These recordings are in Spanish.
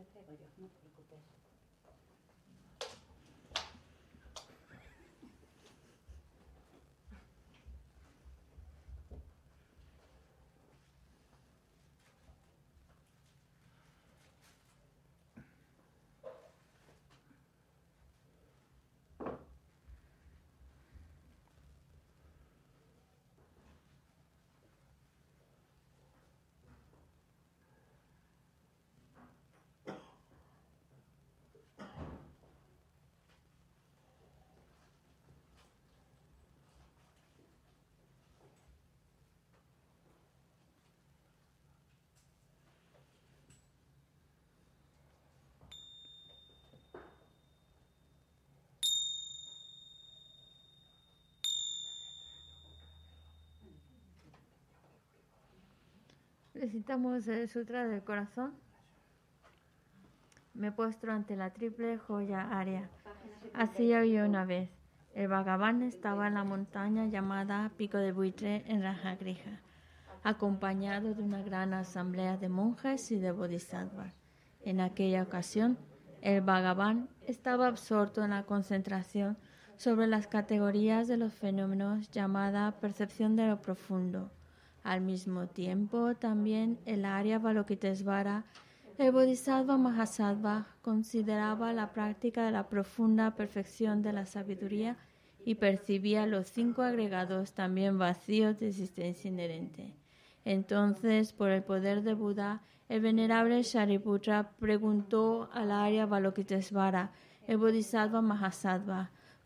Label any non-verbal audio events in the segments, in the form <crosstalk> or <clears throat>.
illetve agyaknak Recitamos el Sutra del Corazón. Me postro ante la triple joya área. Así había una vez. El Bhagavan estaba en la montaña llamada Pico de Buitre en Rajagrija, acompañado de una gran asamblea de monjes y de bodhisattvas. En aquella ocasión, el Bhagavan estaba absorto en la concentración sobre las categorías de los fenómenos llamada percepción de lo profundo al mismo tiempo, también el Arya Balokitesvara, el Bodhisattva Mahasattva, consideraba la práctica de la profunda perfección de la sabiduría y percibía los cinco agregados también vacíos de existencia inherente. Entonces, por el poder de Buda, el venerable Shariputra preguntó al Arya Balokitesvara, el Bodhisattva Mahasattva,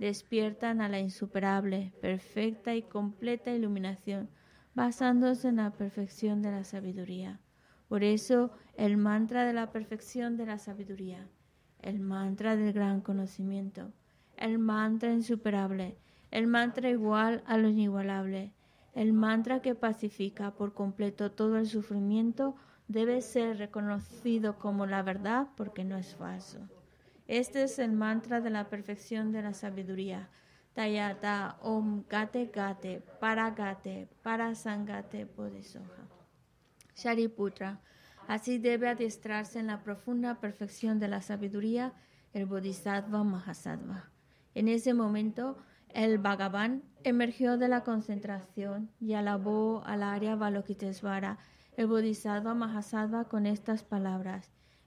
despiertan a la insuperable, perfecta y completa iluminación, basándose en la perfección de la sabiduría. Por eso el mantra de la perfección de la sabiduría, el mantra del gran conocimiento, el mantra insuperable, el mantra igual a lo inigualable. El mantra que pacifica por completo todo el sufrimiento debe ser reconocido como la verdad porque no es falso. Este es el mantra de la perfección de la sabiduría. Tayata Om Gate Gate Para Gate Para Sangate Bodhisoha. Shariputra. Así debe adiestrarse en la profunda perfección de la sabiduría el Bodhisattva Mahasattva. En ese momento, el Bhagavan emergió de la concentración y alabó al área Balokitesvara, el Bodhisattva Mahasattva, con estas palabras.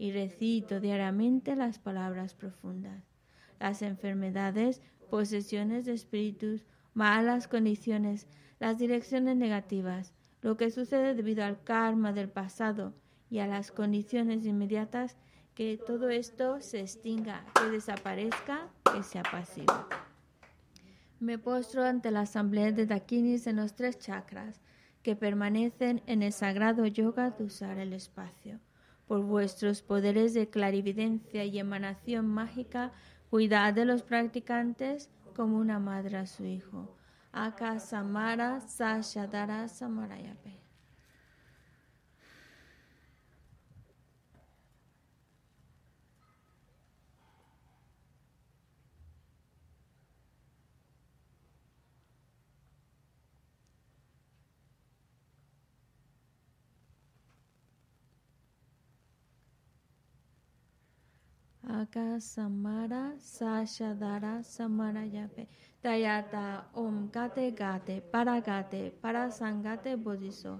y recito diariamente las palabras profundas. Las enfermedades posesiones de espíritus, malas condiciones, las direcciones negativas, lo que sucede debido al karma del pasado y a las condiciones inmediatas, que todo esto se extinga, que desaparezca, que se apacigüe. Me postro ante la asamblea de Dakinis en los tres chakras que permanecen en el sagrado yoga de usar el espacio. Por vuestros poderes de clarividencia y emanación mágica, Cuidad de los practicantes como una madre a su hijo. Aka Samara Sashadara Samarayape. Aka Samara Sashadara Samarayape Tayata Om Gate Gate Paragate Parasangate Bodhiso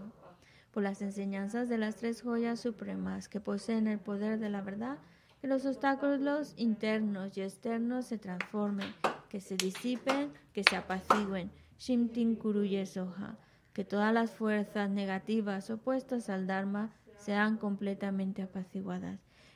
por las enseñanzas de las tres joyas supremas que poseen el poder de la verdad, que los obstáculos internos y externos se transformen, que se disipen, que se apacigüen. Shimtin Kuruye Soha, que todas las fuerzas negativas opuestas al Dharma sean completamente apaciguadas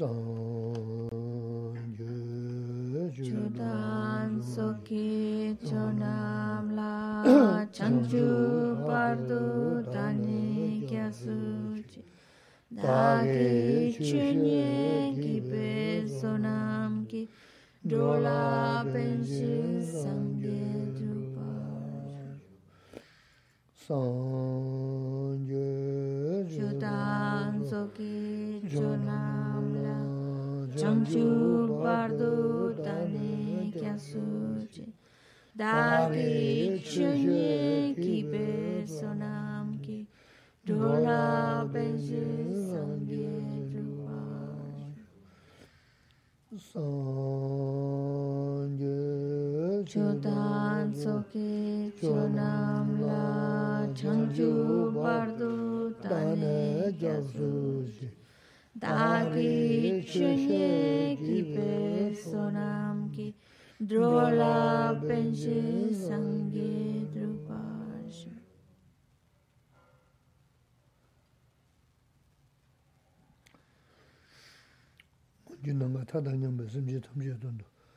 ans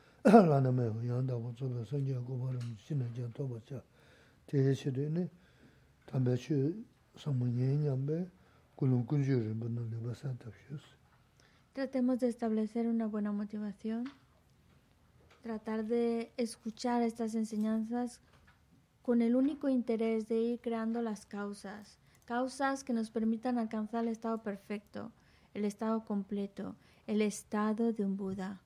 <clears throat> Tratemos de establecer una buena motivación, tratar de escuchar estas enseñanzas con el único interés de ir creando las causas, causas que nos permitan alcanzar el estado perfecto, el estado completo, el estado de un Buda,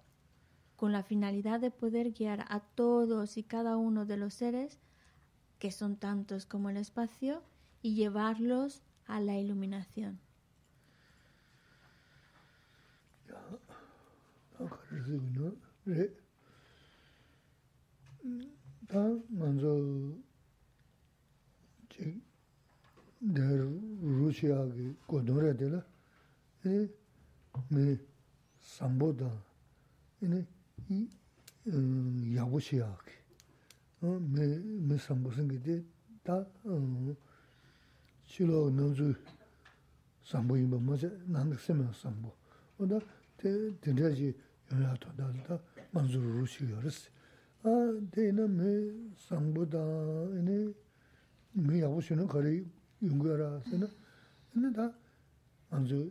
con la finalidad de poder guiar a todos y cada uno de los seres, que son tantos como el espacio, y llevarlos a la iluminación. samboda ine yago shiyaaki. Me sambo singe de ta shilo nanzu sambo inba maja nandak sema sambo. Oda tenjaji yonya to dali ta manzuru ru shiyaarisi. A de ina me sambo da ine me yago shino kari yungu yara sena ine ta manzu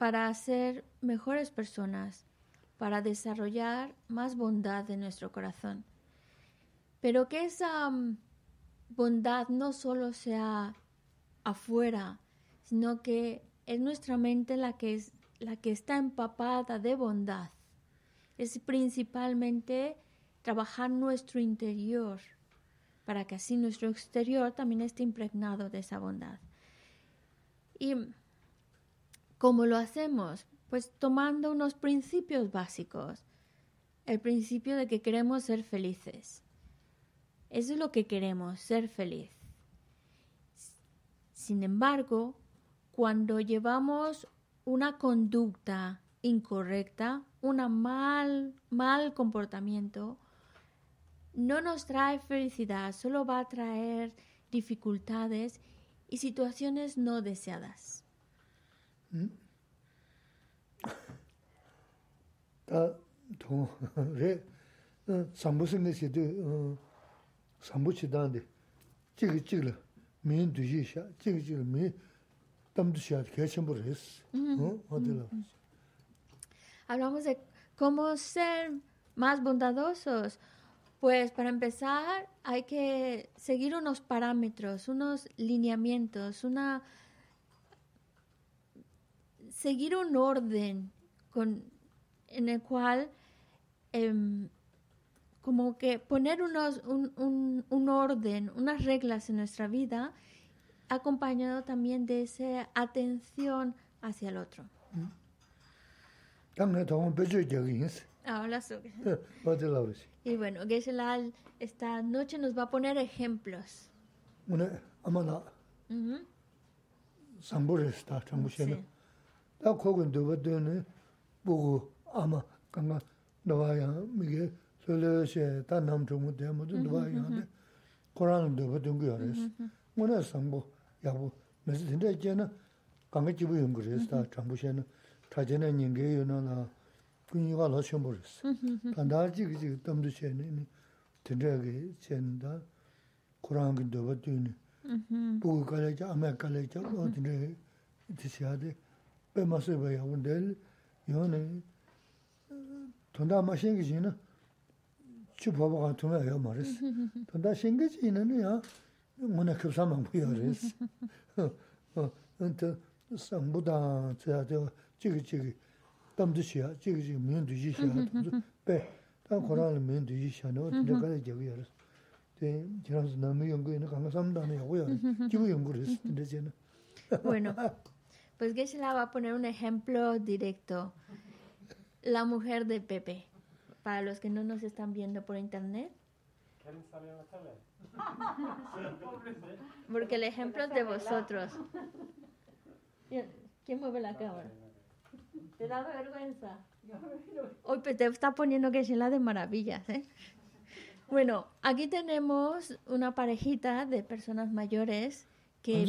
para ser mejores personas, para desarrollar más bondad en nuestro corazón. Pero que esa mm, bondad no solo sea afuera, sino que es nuestra mente la que, es, la que está empapada de bondad. Es principalmente trabajar nuestro interior para que así nuestro exterior también esté impregnado de esa bondad. ¿Y cómo lo hacemos? Pues tomando unos principios básicos. El principio de que queremos ser felices. Eso es lo que queremos, ser feliz. Sin embargo, cuando llevamos una conducta incorrecta, un mal, mal comportamiento, no nos trae felicidad, solo va a traer dificultades y situaciones no deseadas. 다 동래 삼부승의 시도 삼부치다는데 지금 지금 민 두시샤 지금 지금 민 담두시야 개천부를 했어 어 어디로 Hablamos de cómo ser más bondadosos. Pues para empezar hay que seguir unos parámetros, unos lineamientos, una seguir un orden con, en el cual eh, como que poner unos, un, un, un, orden, unas reglas en nuestra vida, acompañado también de esa atención hacia el otro. Ahora <laughs> y bueno, Geshe esta noche nos va a poner ejemplos. Uh -huh. Sí. 다 거긴 누구든 보고 아마 강가 나와야 이게 설레시 단남 좀 되면 나와야 하는데 코로나는 누구든 거 알았어. 오늘 상부 야부 무슨 근데 이제는 강가 집이 연 그랬다 정부시는 타전에 인게 요나나 군이가 러셔 버렸어. 단다지 그지 덤도 셔는 된다게 젠다 코로나는 누구든 Ujú, 보고 가려자 아마 가려자 어디네 드셔야돼 빼마서 봐야 근데 pe ma se baya un del yo ne tonda ma shen ge jina chu pa ba ga tu ma yo ma res tonda shen ge jina ne ya mo na kyup sa ma bu yo res an ta sam bu da cha de chi ge chi ge tam du chi ya chi ge chi min du ji chi ya pe ta ko ra le min du ji sha no de ga de ge yo res de ji ra na mi yo ge ne ga ma sam da ne yo yo ji bu yo res de je ne Bueno, pues Geshe-la va a poner un ejemplo directo. La mujer de Pepe. Para los que no nos están viendo por internet. <laughs> Porque el ejemplo es de vosotros. ¿Quién mueve la cámara? ¿Te da vergüenza? Hoy pues, te está poniendo que la de maravillas, ¿eh? Bueno, aquí tenemos una parejita de personas mayores que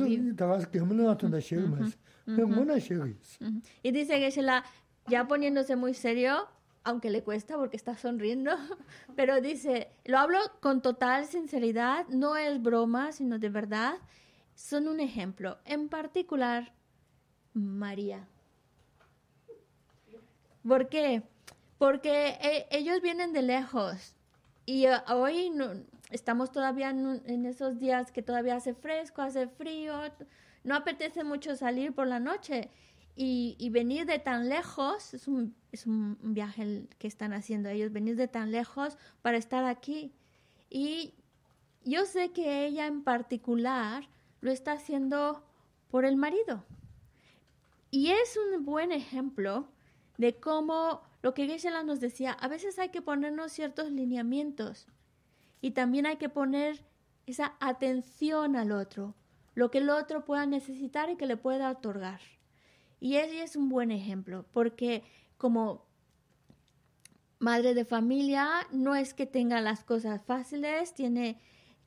y dice que se la, ya poniéndose muy serio, aunque le cuesta porque está sonriendo, <laughs> pero dice, lo hablo con total sinceridad, no es broma, sino de verdad, son un ejemplo, en particular María. ¿Por qué? Porque eh, ellos vienen de lejos y eh, hoy no, estamos todavía en, en, esos días que todavía hace fresco, hace frío, no apetece mucho salir por la noche y, venir de tan lejos, es un, es un viaje que están haciendo ellos, venir de tan lejos para estar aquí. Y yo sé que ella en particular lo está haciendo por el marido. Y es un buen ejemplo de cómo lo que Geshe-la nos decía, a veces hay que ponernos ciertos lineamientos y también hay que poner esa atención al otro, lo que el otro pueda necesitar y que le pueda otorgar. Y ella es un buen ejemplo, porque como madre de familia no es que tenga las cosas fáciles, tiene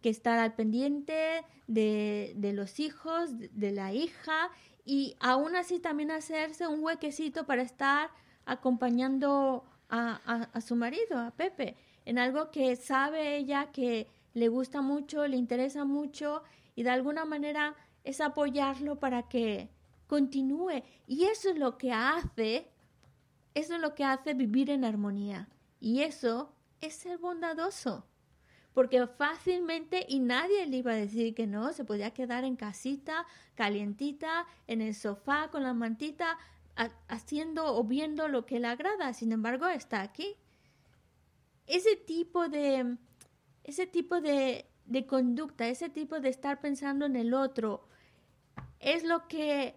que estar al pendiente de, de los hijos, de, la hija, y aún así también hacerse un huequecito para estar acompañando a, a- a su marido, a Pepe, en algo que sabe ella que le gusta mucho, le interesa mucho, y de alguna manera es apoyarlo para que continúe. Y eso es lo que hace eso es lo que hace vivir en armonía. Y eso es ser bondadoso. Porque fácilmente, y nadie le iba a decir que no, se podía quedar en casita, calientita, en el sofá, con la mantita, ha- haciendo o viendo lo que le agrada. Sin embargo, está aquí. Ese tipo de, ese tipo de, de conducta, ese tipo de estar pensando en el otro, es lo que,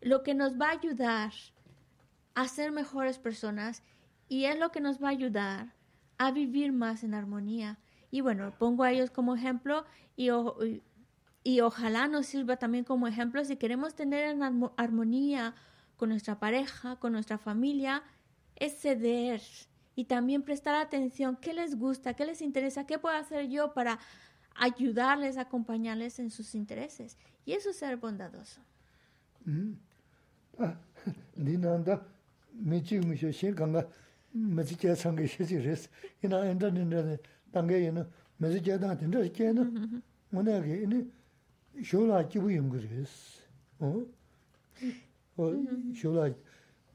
lo que nos va a ayudar a ser mejores personas y es lo que nos va a ayudar a vivir más en armonía. Y bueno, pongo a ellos como ejemplo y, o- y- ojalá nos sirva también como ejemplo. Si queremos tener en armo- armonía con nuestra pareja, con nuestra familia, es ceder y también prestar atención, qué les gusta, qué les interesa, qué puedo hacer yo para ayudarles, acompañarles en sus intereses. Y eso es ser bondadoso. Dinanda, me chigo me xixi, ganga, me zi kia sangi xixi res. Ina enda dinda, tanga ina, me zi kia dang dinda zi kia ina, muna yagi, ina, shola jibu yungu res. Shola,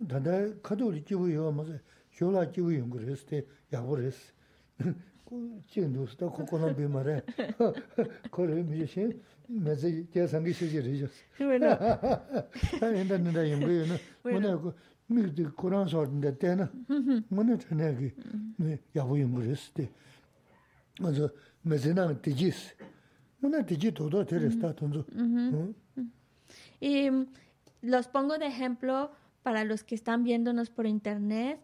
tanda kato li jibu yuwa maza, shola jibu yungu res, te yabu res. 쇼라 기부 연구레스 어? 어 쇼라 다다 카도리 기부 요 맞아 쇼라 기부 연구레스 때 야보레스 그 진도스다 코코나 비마레 거래 미신 메시지에 상게 시지레스 Bueno, 엔다는다 연구에는 뭐냐 그 미드 코란 소리인데 때는 뭐냐 전에기 네 야부 연구했을 때 그래서 메세나 디지스 뭐냐 디지 도도 테레스타 돈도 응 Y mm, los pongo de ejemplo para los que están viéndonos por internet,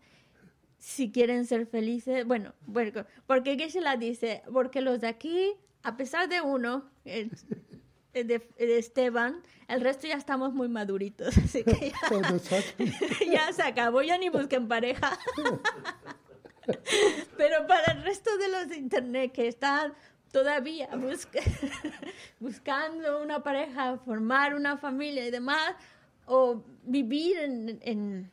si quieren ser felices, bueno, bueno porque Geshe la dice, porque los de aquí, a pesar de uno, el, de, de, Esteban, el resto ya estamos muy maduritos, <laughs> así que ya, <laughs> <laughs> ya se acabó, ya ni busquen pareja. Pero para el resto de los de internet que están todavía buscando una pareja, formar una familia y demás, o vivir en, en,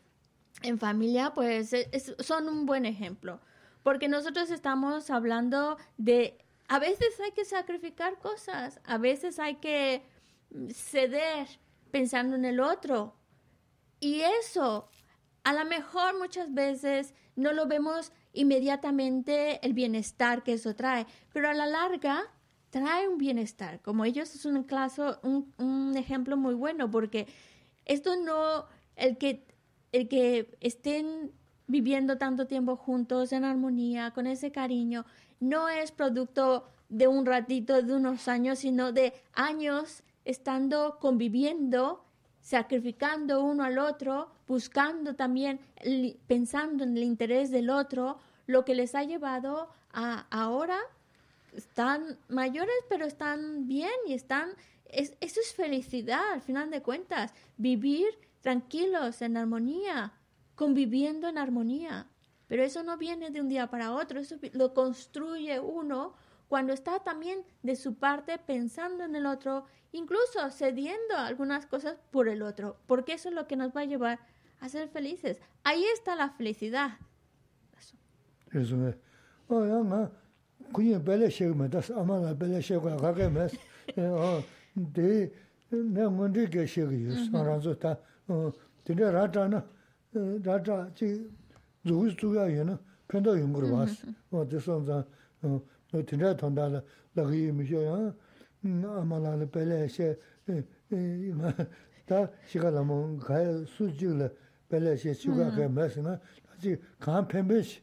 familia, pues son un buen ejemplo. Porque nosotros estamos hablando de, a veces hay que sacrificar cosas, a veces hay que ceder pensando en el otro. Y eso, a lo mejor muchas veces no lo vemos inmediatamente el bienestar que eso trae, pero a la larga trae un bienestar. Como ellos es un, caso, un, un ejemplo muy bueno, porque esto no, el que, el que estén viviendo tanto tiempo juntos en armonía, con ese cariño, no es producto de un ratito, de unos años, sino de años estando conviviendo, sacrificando uno al otro, buscando también, pensando en el interés del otro, lo que les ha llevado a ahora están mayores, pero están bien y están es, eso es felicidad, al final de cuentas. Vivir tranquilos, en armonía, conviviendo en armonía. Pero eso no viene de un día para otro, eso lo construye uno cuando está también de su parte pensando en el otro, incluso cediendo algunas cosas por el otro, porque eso es lo que nos va a llevar a ser felices. Ahí está la felicidad. Eso. na Tende rātā na, rātā chī dzūgis dzūgā yu na, pēndā yungur vās. Mm-hmm. Oh, Tē sōng zā, oh, tende tōndā la, lagī yu mishio ya, mm, āmā lā la pēlē xē, tā shikā la mōng kāyā sū chīg la, pēlē xē chīgā kāyā mē sī na, tā chī kāng pēmbē shī,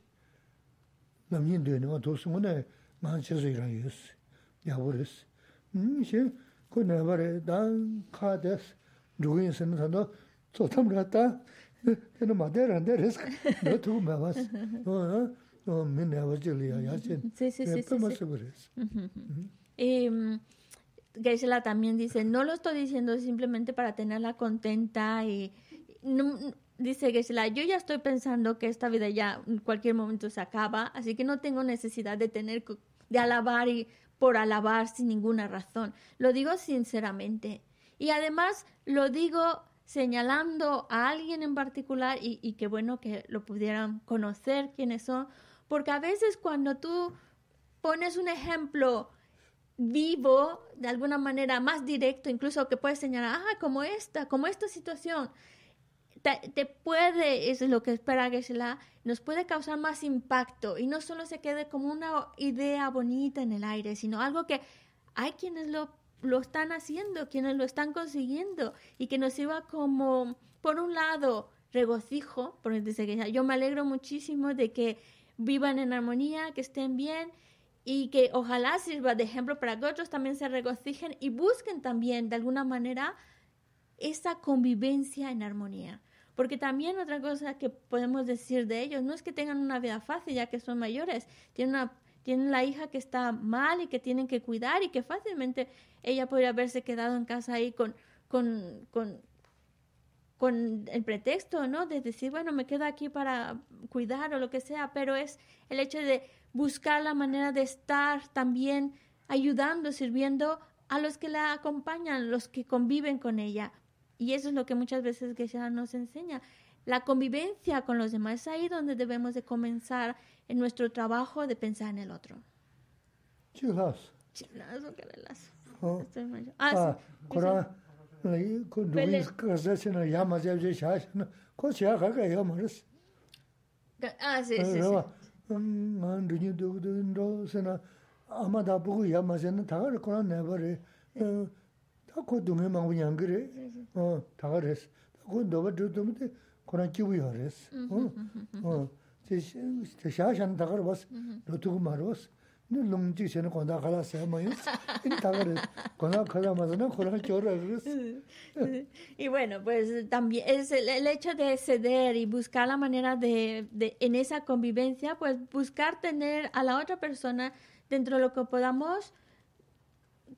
lam yin dē nā, tō sī ngō nē, mā chē sō yirā yu sī, yā wū rī sī. Shē, kō nē bā rē, tā kā tēs, dzūgī yin sī na tā ne ma de ran de res no tu me vas no ne va je ya ya chen sí sí sí sí también dice no lo estoy diciendo simplemente para tenerla contenta y no, dice Geisela, yo ya estoy pensando que esta vida ya en cualquier momento se acaba, así que no tengo necesidad de tener de alabar y por alabar sin ninguna razón. Lo digo sinceramente. Y además lo digo señalando a alguien en particular y, y qué bueno que lo pudieran conocer quiénes son, porque a veces cuando tú pones un ejemplo vivo, de alguna manera más directo, incluso que puedes señalar, como esta, como esta situación, te, puede, es lo que espera la nos puede causar más impacto y no solo se quede como una idea bonita en el aire, sino algo que hay quienes lo, lo están haciendo, quienes lo están consiguiendo y que nos sirva como, por un lado, regocijo, porque dice que yo me alegro muchísimo de que vivan en armonía, que estén bien y que ojalá sirva de ejemplo para que otros también se regocijen y busquen también de alguna manera esa convivencia en armonía. Porque también otra cosa que podemos decir de ellos, no es que tengan una vida fácil ya que son mayores, tienen, una, tienen la hija que está mal y que tienen que cuidar y que fácilmente ella podría haberse quedado en casa ahí con, con, con, con el pretexto, ¿no? De decir, bueno, me quedo aquí para cuidar o lo que sea, pero es el hecho de buscar la manera de estar también ayudando, sirviendo a los que la acompañan, los que conviven con ella, y eso es lo que muchas veces Geshe nos enseña. La convivencia con los demás es ahí donde debemos de comenzar en nuestro trabajo de pensar en el otro. 아 그러 그 루이스 그자시나 야마제제 샤시나 코치야 가가 요? 말스 아 세세 음 만두니 도도도 세나 아마다 보고 야마제는 다 그러나 내버리 다 고동에 막 그냥 그래 어다 그랬어. 그 너가 두두면 그런 기분이 그랬어. 어?어 제시 제샤션 다 그러봤어. 너도 말었어. Māngu ñāngi rē, tā kā rēs, tā kō ndōba dhū dōmi tē kōrā kiwi yā rēs. Tā shā shān tā kā rō bās, rō tū kū mā rō bās, Y bueno, pues también es el, hecho de ceder y buscar la manera de, de, en esa convivencia, pues buscar tener a la otra persona dentro de lo que podamos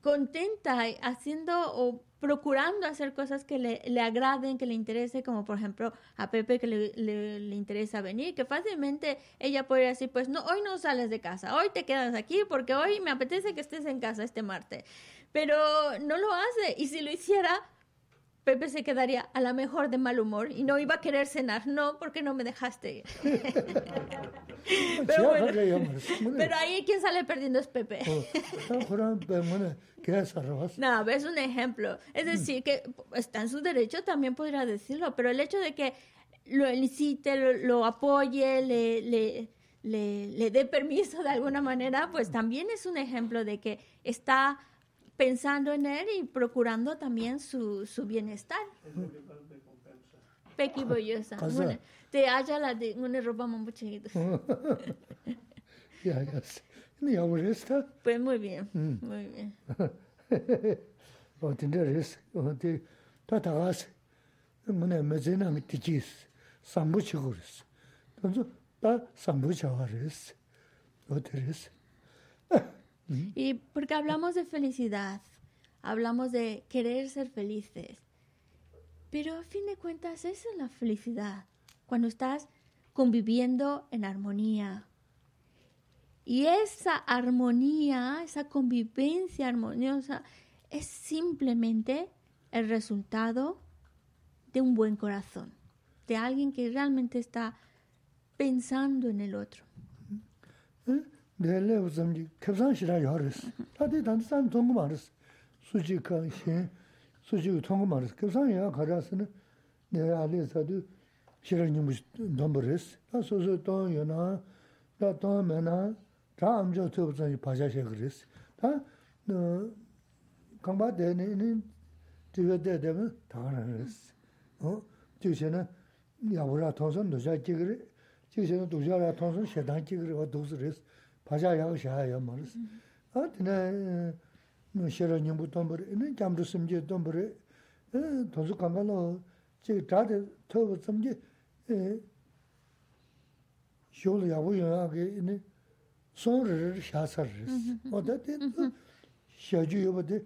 contenta haciendo o procurando hacer cosas que le, le, agraden, que le interese, como por ejemplo a Pepe que le, le, interesa venir, que fácilmente ella puede decir, pues no, hoy no sales de casa, hoy te quedas aquí porque hoy me apetece que estés en casa este martes, pero no lo hace y si lo hiciera, Pepe se quedaría a la mejor de mal humor y no iba a querer cenar. No, porque no me dejaste. <laughs> Pero, pero ahí quien sale perdiendo es Pepe. no, es un ejemplo. Es decir, que está en su derecho, también podría decirlo, pero el hecho de que lo incite, lo, apoye, le, le, le, le dé permiso de alguna manera, pues también es un ejemplo de que está pensando en él y procurando también su, su bienestar. Pequi boyosa. Te haya la de una ropa muy chiquita. <laughs> Ya, ya. Ya, está. Pues muy bien, mm. muy bien. <laughs> O tener es, o te tatagas. Mune mezena mi tichis. Sambu chiguris. Entonces, ta sambu chavares. O teres. Y porque hablamos de felicidad, hablamos de querer ser felices, pero a fin de cuentas esa es la felicidad, cuando estás conviviendo en armonía. Y esa armonía, esa convivencia armoniosa, es simplemente el resultado de un buen corazón, de alguien que realmente está pensando en el otro. ¿Eh? 내래 우선지 급상 싫어 요르스 다들 단산 동거 말스 수지 관심 수지 통거 말스 급상이야 가라스는 내 안에서도 싫은 좀 넘버스 다 소소 또 요나 다 또면아 다 암저 투브서 바자셔 그랬어 다 강바대는 뒤에대 되면 다 그랬어 어 뒤에는 야보라 통선 도자 찍으래 뒤에는 도자라 통선 세단 찍으래 와 도스레스 바자야 샤야 말스 아 드네 싫어 님부 돈벌 있는 잠도 숨지 돈벌 에 도수 간간로 제 다데 터부 숨지 에 쇼를 야고야게 있는 손을 샤서 어다 데 샤주 요버데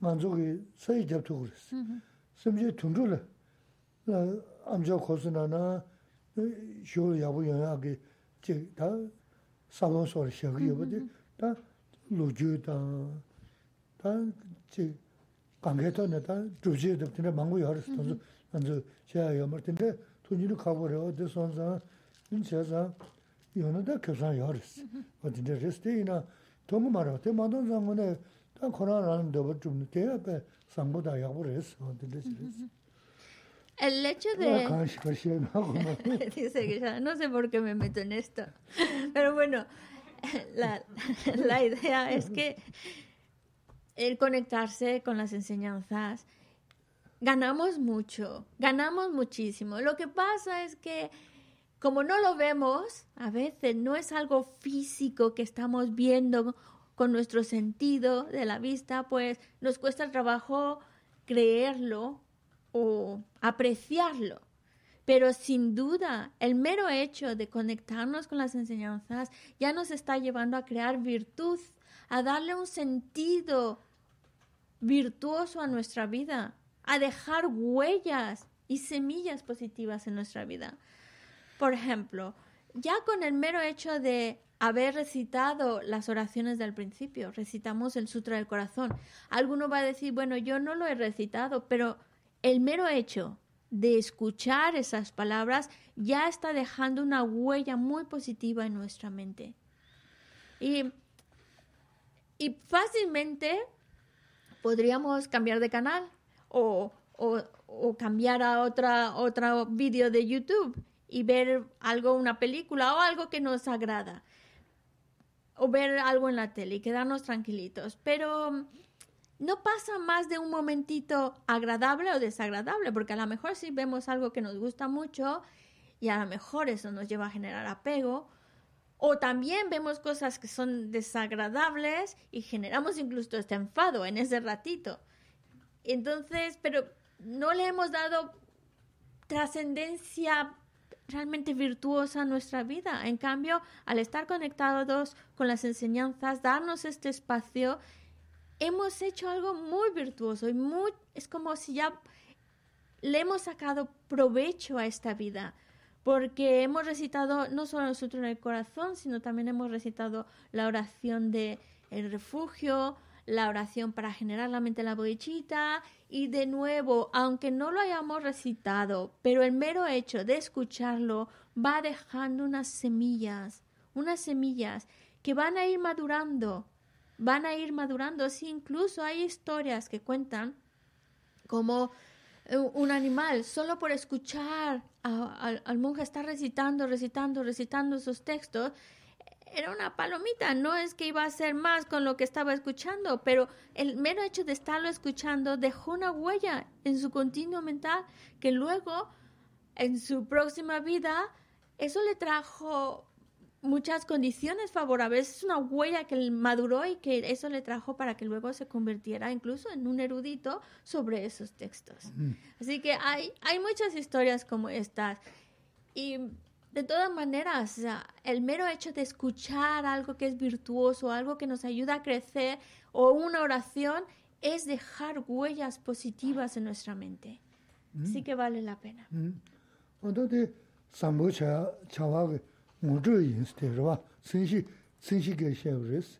만족이 서이 잡도 그랬어 숨지 둥줄 암저 고스나나 쇼를 야고야게 제다 salon sor shagi yabadi, mm-hmm. ta loju ta, ta chi kange to ne ta joji yadab tine mangu yaris tonzo, anzo shaya yamar tine tunjini kabo rewa de sonza, in shaya zang yonu da kyozan yaris. O tine mm-hmm. res te ina tomu marawa, te madon zangu ne ta koran ranim dabar chumni, te ya pe sangbo da yabu res, o tine res. Mm-hmm. El hecho de... <laughs> Dice que ya no sé por qué me meto en esto. Pero bueno, <laughs> la, <laughs> la idea es que el conectarse con las enseñanzas, ganamos mucho, ganamos muchísimo. Lo que pasa es que como no lo vemos, a veces no es algo físico que estamos viendo con nuestro sentido de la vista, pues nos cuesta trabajo creerlo o apreciarlo. Pero sin duda, el mero hecho de conectarnos con las enseñanzas ya nos está llevando a crear virtud, a darle un sentido virtuoso a nuestra vida, a dejar huellas y semillas positivas en nuestra vida. Por ejemplo, ya con el mero hecho de haber recitado las oraciones del principio, recitamos el Sutra del Corazón. Alguno va a decir, bueno, yo no lo he recitado, pero el mero hecho de escuchar esas palabras ya está dejando una huella muy positiva en nuestra mente. Y, fácilmente podríamos cambiar de canal o, cambiar a otra, otro vídeo de YouTube y ver algo, una película o algo que nos agrada. O ver algo en la tele y quedarnos tranquilitos. Pero no pasa más de un momentito agradable o desagradable, porque a lo mejor si vemos algo que nos gusta mucho y a lo mejor eso nos lleva a generar apego, O también vemos cosas que son desagradables y generamos incluso este enfado en ese ratito. Entonces, pero no le hemos dado trascendencia realmente virtuosa a nuestra vida. En cambio, al estar conectados con las enseñanzas, darnos este espacio, hemos hecho algo muy virtuoso y muy, es como si ya le hemos sacado provecho a esta vida porque hemos recitado no solo nosotros en el corazón, sino también hemos recitado la oración de el refugio, la oración para generar la mente la bodichita y de nuevo, aunque no lo hayamos recitado, pero el mero hecho de escucharlo va dejando unas semillas, unas semillas que van a ir madurando, van a ir madurando. Incluso hay historias que cuentan como eh, un animal, solo por escuchar al monje estar recitando, recitando, recitando esos textos, era una palomita, no es que iba a hacer más con lo que estaba escuchando, pero el mero hecho de estarlo escuchando dejó una huella en su continuo mental que luego, en su próxima vida, eso le trajo muchas condiciones favorables. Es una huella que maduró y que eso le trajo para que luego se convirtiera incluso en un erudito sobre esos textos. Así que hay, hay muchas historias como estas. Y de todas maneras, el mero hecho de escuchar algo que es virtuoso, algo que nos ayuda a crecer, o una oración, es dejar huellas positivas en nuestra mente. Así que vale la pena. 무조 인스테르와 신시 신시게 쉐브레스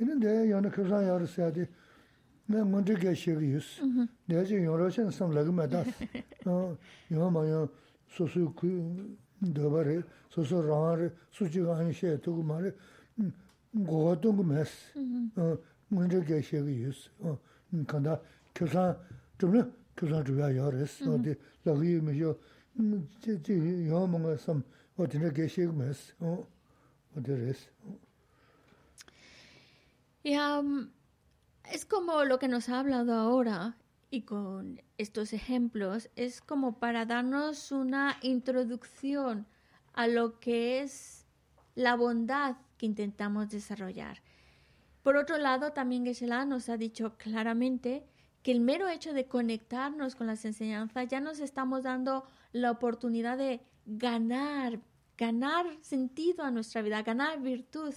이는데 야나 그사 야르스야디 내 문제게 쉐리스 내지 여러신 섬라그마다 어 요마요 소수 그 더바레 소소 라르 수지가 아니셔 두고 말에 고도 그메스 어 문제게 쉐리스 어 간다 교사 좀네 교사 주야 야르스 어디 라기미죠 제 요마가 섬 ngā sām, es como lo que nos ha hablado ahora y con estos ejemplos, es como para darnos una introducción a lo que es la bondad que intentamos desarrollar. Por otro lado, también geshe nos ha dicho claramente que el mero hecho de conectarnos con las enseñanzas ya nos estamos dando la oportunidad de ganar, ganar sentido a nuestra vida, ganar virtud.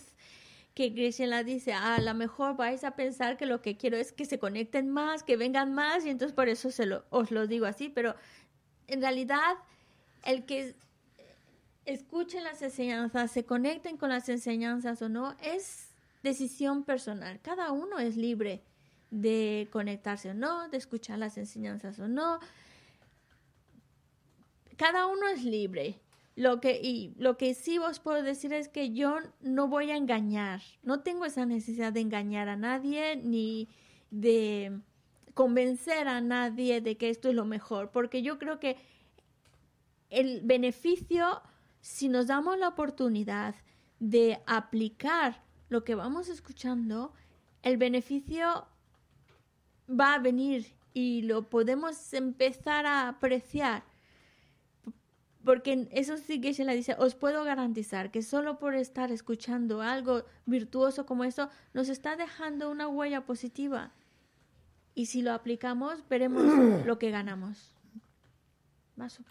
Que la dice, a lo mejor vais a pensar que lo que quiero es que se conecten más, que vengan más, y entonces por eso se lo, os lo digo así, pero en realidad el que escuchen las enseñanzas, se conecten con las enseñanzas o no, es decisión personal. Cada uno es libre de conectarse o no, de escuchar las enseñanzas o no, cada uno es libre. Lo que, y lo que sí os puedo decir es que yo no voy a engañar, no tengo esa necesidad de engañar a nadie ni de convencer a nadie de que esto es lo mejor, porque yo creo que el beneficio, si nos damos la oportunidad de aplicar lo que vamos escuchando, el beneficio va a venir y lo podemos empezar a apreciar porque eso sí que la dice, os puedo garantizar que solo por estar escuchando algo virtuoso como eso, nos está dejando una huella positiva. Y si lo aplicamos, veremos <clears throat> lo que ganamos. Más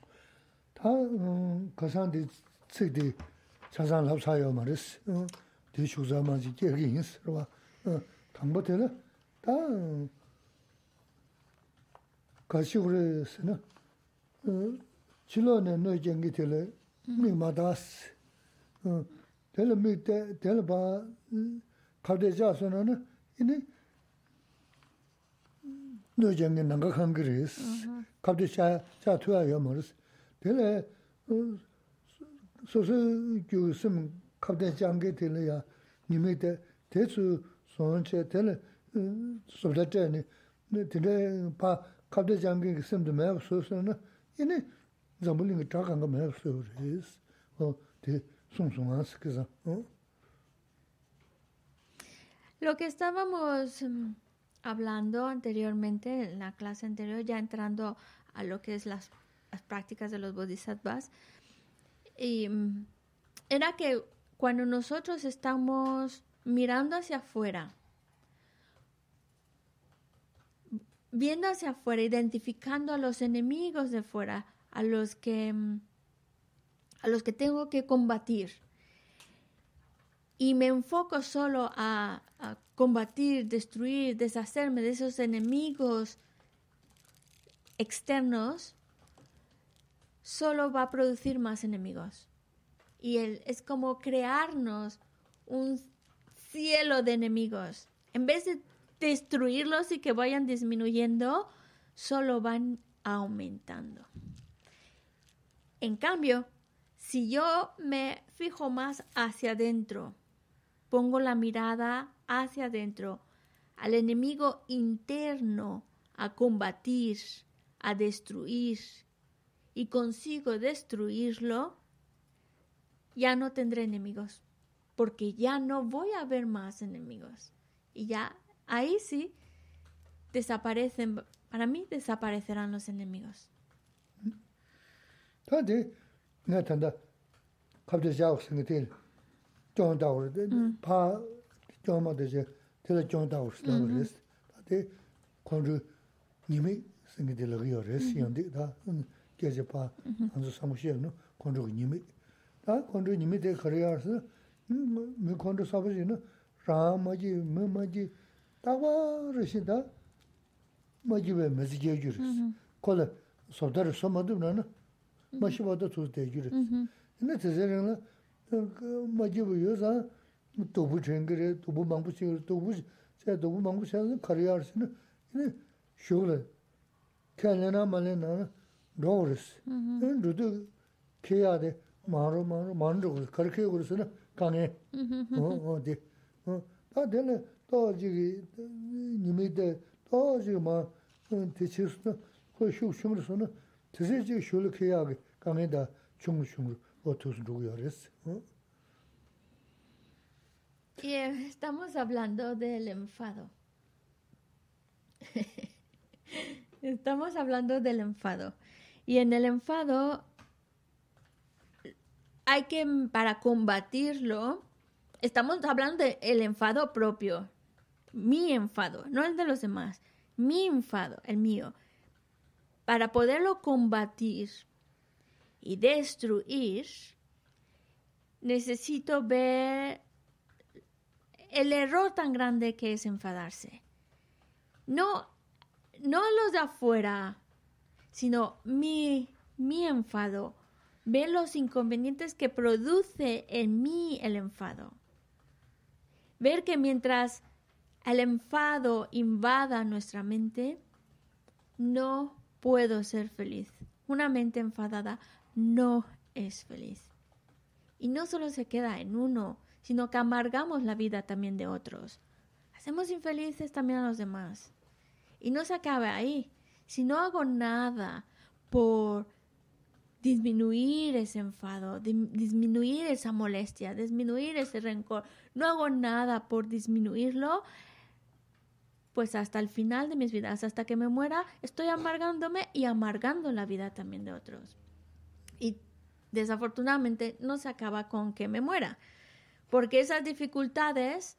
chilo ne no jengi tilo mi madas. Hm, telo mi te, telo pa hm, kawde jaso na na, ini no jengi nanga kangiris, uh-huh. kawde cha tuya yo moris. Telo hm, soso gyu sim kawde jangi tilo ya nimi te, tetsu sonche, telo sobda teni, tilo pa kawde jangi simdo mewa soso na, ini Lo que estábamos mm, hablando anteriormente, en la clase anterior, ya entrando a lo que es las, prácticas de los bodhisattvas, mm, era que cuando nosotros estamos mirando hacia afuera, viendo hacia afuera, identificando a los enemigos de fuera, a los que a los que tengo que combatir. Y me enfoco solo a, a combatir, destruir, deshacerme de esos enemigos externos, solo va a producir más enemigos. Y el, es como crearnos un cielo de enemigos. En vez de destruirlos y que vayan disminuyendo, solo van aumentando. En cambio, si yo me fijo más hacia adentro, pongo la mirada hacia adentro, al enemigo interno a combatir, a destruir, y consigo destruirlo, ya no tendré enemigos, porque ya no voy a ver más enemigos. Y ya ahí sí desaparecen, para mí desaparecerán los enemigos. 다데 내가 탄다 갑자기 자고 생각해. 좀다 그러데 파 좀어 되지 제가 좀다 그러시다 그랬어. 다데 건주 님이 생기들 그래서 연데 다 계제 파 안서 사무실은 건주 님이. 다 건주 님이 대 거래하서 미 건주 사버지는 라마지 메마지 다와르시다. 마지베 메지게 주르스 콜 소다르 소마드나나 바도 투스 대주르. 근데 제제는 마지부 요사 도부 챙그래 도부 망부 챙그 도부 제 도부 망부 챙은 카리아스는 네 쇼를 캘레나 말레나 로르스. 응 루도 케야데 마로 마로 만도 그렇게 그러서는 강해. 어 어디 어 다들 또 저기 니미데 또 지금 막 대치스도 그 쇼쇼르서는 Y estamos hablando del enfado. <laughs> estamos hablando del enfado. Y en el enfado hay que, para combatirlo, estamos hablando del enfado propio, mi enfado, no el de los demás, mi enfado, el mío. Para poderlo combatir, y destruir, necesito ver el error tan grande que es enfadarse. No, no los de afuera, sino mi, mi enfado. Ver los inconvenientes que produce en mí el enfado. Ver que mientras el enfado invada nuestra mente, no puedo ser feliz. Una mente enfadada no es feliz. Y no solo se queda en uno, sino que amargamos la vida también de otros. Hacemos infelices también a los demás. Y no se acaba ahí. Si no hago nada por disminuir ese enfado, disminuir esa molestia, disminuir ese rencor, no hago nada por disminuirlo, pues hasta el final de mis vidas, hasta que me muera, estoy amargándome y amargando la vida también de otros. Y desafortunadamente no se acaba con que me muera, porque esas dificultades,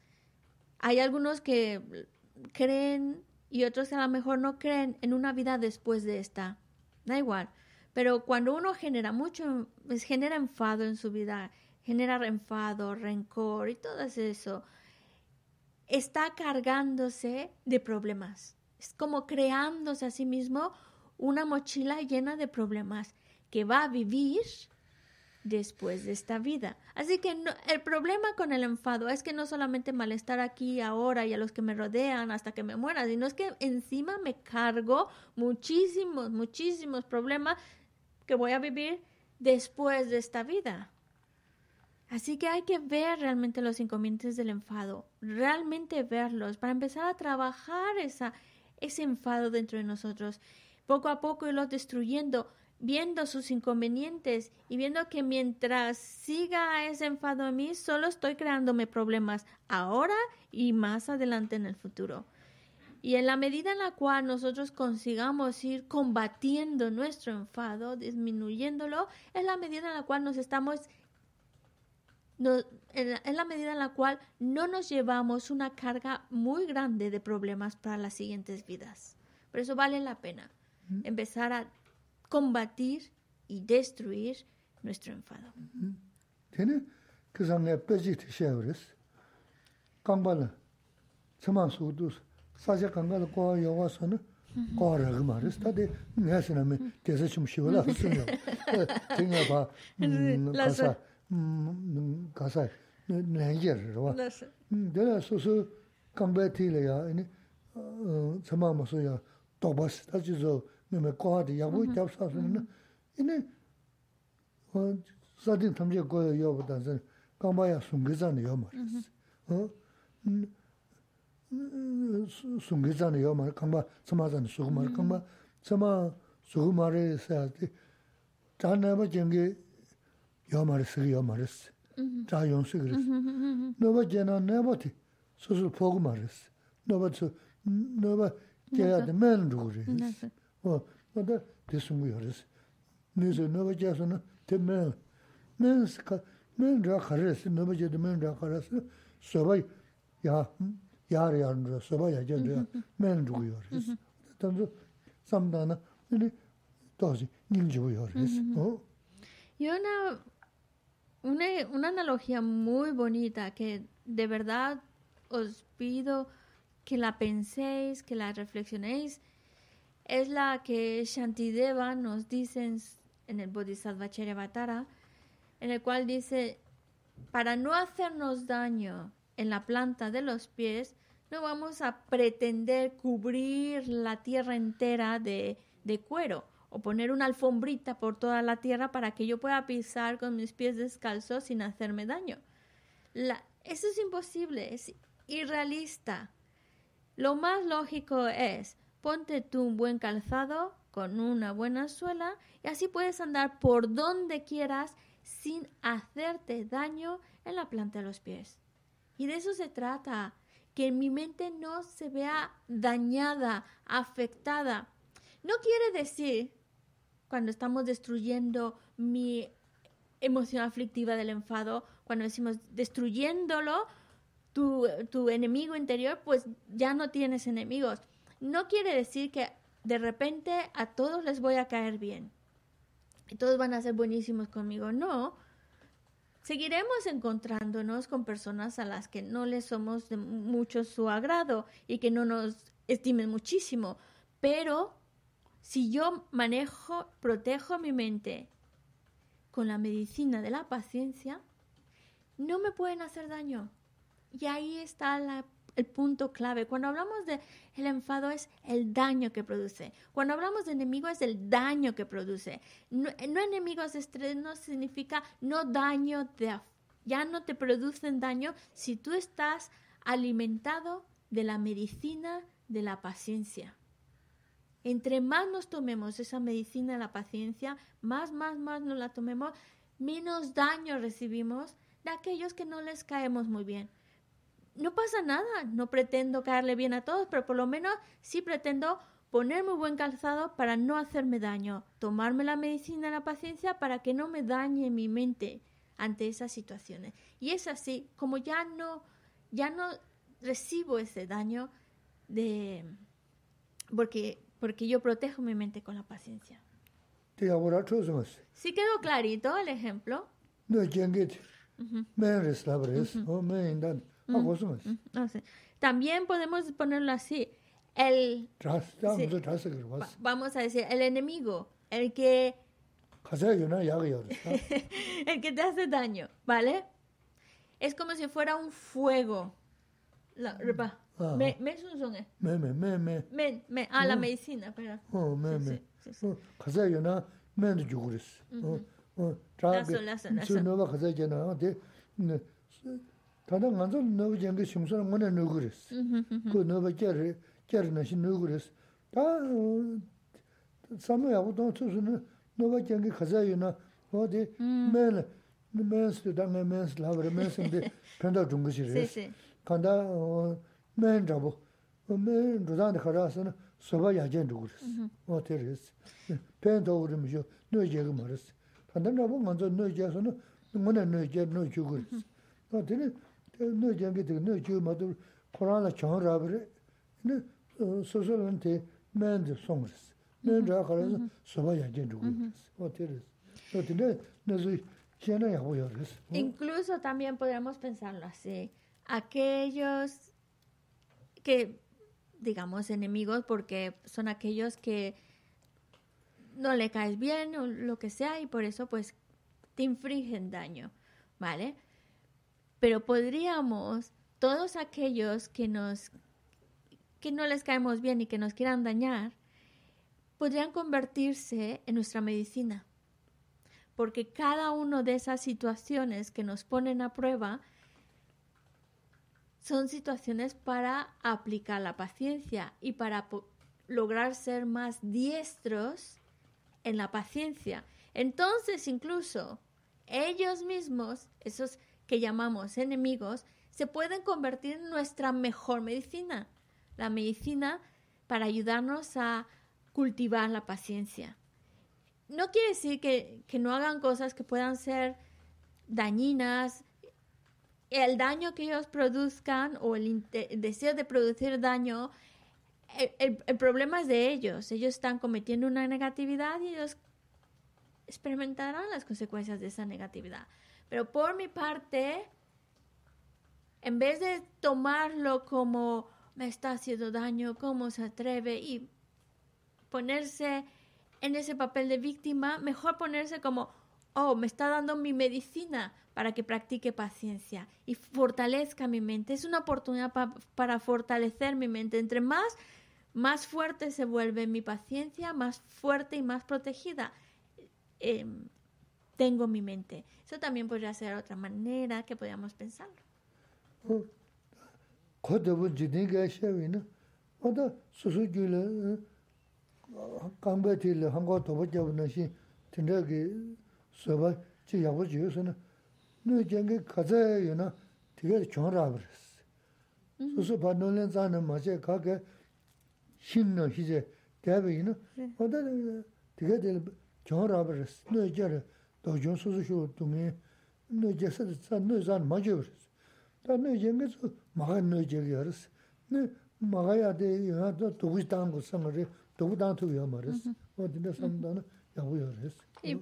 hay algunos que creen y otros que a lo mejor no creen en una vida después de esta. Da igual. Pero cuando uno genera mucho, pues, genera enfado en su vida, genera enfado, rencor y todo eso, está cargándose de problemas. Es como creándose a sí mismo una mochila llena de problemas que va a vivir después de esta vida. Así que el problema con el enfado es que no solamente malestar aquí, ahora y a los que me rodean hasta que me muera, sino es que encima me cargo muchísimos, muchísimos problemas que voy a vivir después de esta vida. Así que hay que ver realmente los inconvenientes del enfado, realmente verlos para empezar a trabajar esa, ese enfado dentro de nosotros, poco a poco irlo destruyendo viendo sus inconvenientes y viendo que mientras siga ese enfado a mí, solo estoy creándome problemas ahora y más adelante en el futuro. Y en la medida en la cual nosotros consigamos ir combatiendo nuestro enfado, disminuyéndolo, es la medida en la cual nos estamos no, en, la, en la medida en la cual no nos llevamos una carga muy grande de problemas para las siguientes vidas. Por eso vale la pena empezar a combatir y destruir nuestro enfado. Tene kizange peji te shevres. Kambala. Tsama sudus. Saja kangala kwa yawa sana. Kwa raga maris. Tade ngasina me tesa chum shivala sunyo. <laughs> Tinga ba 가사 내게 그러와 음 내가 소소 컴베티래야 아니 어 정말 무슨야 더버스 다지서 내가 과디 야고 잡사서는. 이네 어 사딘 탐제 거 여보다서 강바야 숨기잖아요 요 말이지. 어? 숨기잖아요 요 말. 강바 서마잔 수고 말 강바 서마 수고 말에서 자나바 정게 요마르스 요마르스. 자 용수 그랬어. 너가 제나 내버티 소소 보고 말했어. 너가 저 너가 제가 맨 그래? 어 근데 대충 그랬어. 네서 너가 제서는 대면 맨스카 맨라 가르스. 너가 제도 맨라 가르스. 소바 야 야래 안 들어. 소바 야제 맨 주고요 그랬어? 단도 삼다나 근데 다시 님 주고요 그랬어 어? 요나 una, una analogía muy bonita que de verdad os pido que la penséis, que la reflexionéis, es la que Shantideva nos dice en, el Bodhisattva Charyavatara, en el cual dice, para no hacernos daño en la planta de los pies, no vamos a pretender cubrir la tierra entera de, de cuero o poner una alfombrita por toda la tierra para que yo pueda pisar con mis pies descalzos sin hacerme daño. Eso es imposible, es irrealista. Lo más lógico es, ponte tú un buen calzado con una buena suela y así puedes andar por donde quieras sin hacerte daño en la planta de los pies. Y de eso se trata, que mi mente no se vea dañada, afectada. No quiere decir, cuando estamos destruyendo mi emoción aflictiva del enfado, cuando decimos destruyéndolo, tu, tu enemigo interior, pues ya no tienes enemigos. No quiere decir que de repente a todos les voy a caer bien y todos van a ser buenísimos conmigo. No, seguiremos encontrándonos con personas a las que no les somos de mucho su agrado y que no nos estimen muchísimo. Pero si yo manejo, protejo mi mente con la medicina de la paciencia, no me pueden hacer daño. Y ahí está el punto clave. Cuando hablamos de el enfado es el daño que produce. Cuando hablamos de enemigo es el daño que produce. No, no enemigos no significa no daño de ya no te producen daño si tú estás alimentado de la medicina de la paciencia. Entre más nos tomemos esa medicina de la paciencia, más, más, más nos la tomemos, menos daño recibimos de aquellos que no les caemos muy bien no pasa nada, no pretendo caerle bien a todos, pero por lo menos sí pretendo ponerme buen calzado para no hacerme daño, tomarme la medicina, la paciencia para que no me dañe mi mente ante esas situaciones. Y es así, como ya no, ya no recibo ese daño de porque, porque yo protejo mi mente con la paciencia. ¿Sí quedó clarito el ejemplo? No, También podemos ponerlo así. El, vamos a decir, el enemigo, el que... <laughs> el que te hace daño, ¿vale? Es como si fuera un fuego. La, Me, me sunzone. Me, me, me, me. Me, me, a la medicina, pero. Oh, me, me. Kaza yo na, me no yuguris. Laso, laso, laso. Su nova kaza yo na, de, tanda nganzo nova jenga shungsana ngana nuguris. Ko nova kari, kari nashi nuguris. Ta, samu yago tanga tsusu na, nova jenga kaza yo na, o de, me na, me nsu, da me nsu, lavara me nsu, de, penda dunga shiris. Kanda, o, mēn rābu, mēn rūdāni khārāsa na sōba yājiān rūgu rīs, wā mhm. tē rīs. Pēn tōgu rī mishō, nō yēgu mā rīs. Tāndā rābu ngā tsō nō yēsō na, ngō na nō yē, nō yūgu rīs. Wā mhm. tē rī, nō yēn kī tīka nō yūgu mā tū, Qurān la chāng rābu rī, sōsō lān tē mēn rī sōng rīs. Mēn rā mhm. khārāsa sōba yājiān rūgu rīs, wā tē rīs. Wā tē rī, nō sō yēn rā yāgu yā rīs. Incluso también podríamos pensarlo así. Aquellos que, digamos, enemigos, porque son aquellos que no le caes bien o lo que sea y por eso pues te infringen daño, ¿vale? Pero podríamos, todos aquellos que nos que no les caemos bien y que nos quieran dañar, podrían convertirse en nuestra medicina. Porque cada una de esas situaciones que nos ponen a prueba son situaciones para aplicar la paciencia y para lograr ser más diestros en la paciencia. Entonces, incluso ellos mismos, esos que llamamos enemigos, se pueden convertir en nuestra mejor medicina. La medicina para ayudarnos a cultivar la paciencia. No quiere decir que, que no hagan cosas que puedan ser dañinas. El daño que ellos produzcan o el, deseo de producir daño, el- el problema es de ellos. Ellos están cometiendo una negatividad y ellos experimentarán las consecuencias de esa negatividad. Pero por mi parte, en vez de tomarlo como me está haciendo daño, cómo se atreve y ponerse en ese papel de víctima, mejor ponerse como, oh, me está dando mi medicina para que practique paciencia y fortalezca mi mente. Es una oportunidad pa- para fortalecer mi mente. Entre más, fuerte se vuelve mi paciencia, más fuerte y más protegida eh, tengo mi mente. Eso también podría ser otra manera que podríamos pensarlo. nū jengi kaza yu na tiga chōng rāba rās. Sūsū mm-hmm. pa nōlen tsāna ma che kā ke shin nō shi che dāba yu na, oda tiga tila chōng rāba rās. Nū jengi dō chōng sūsū shū tūngi, nū jengi sā tsā nū tsāna ma che rās. Tā nū jengi tsū maha nū jengi ya rās. Nū maha ya de yu na tō tōgu tāngu sāma rī, tōgu tāngu tūgu ya ma rās. Oda nā sāma tāna ya hu ya rās. Y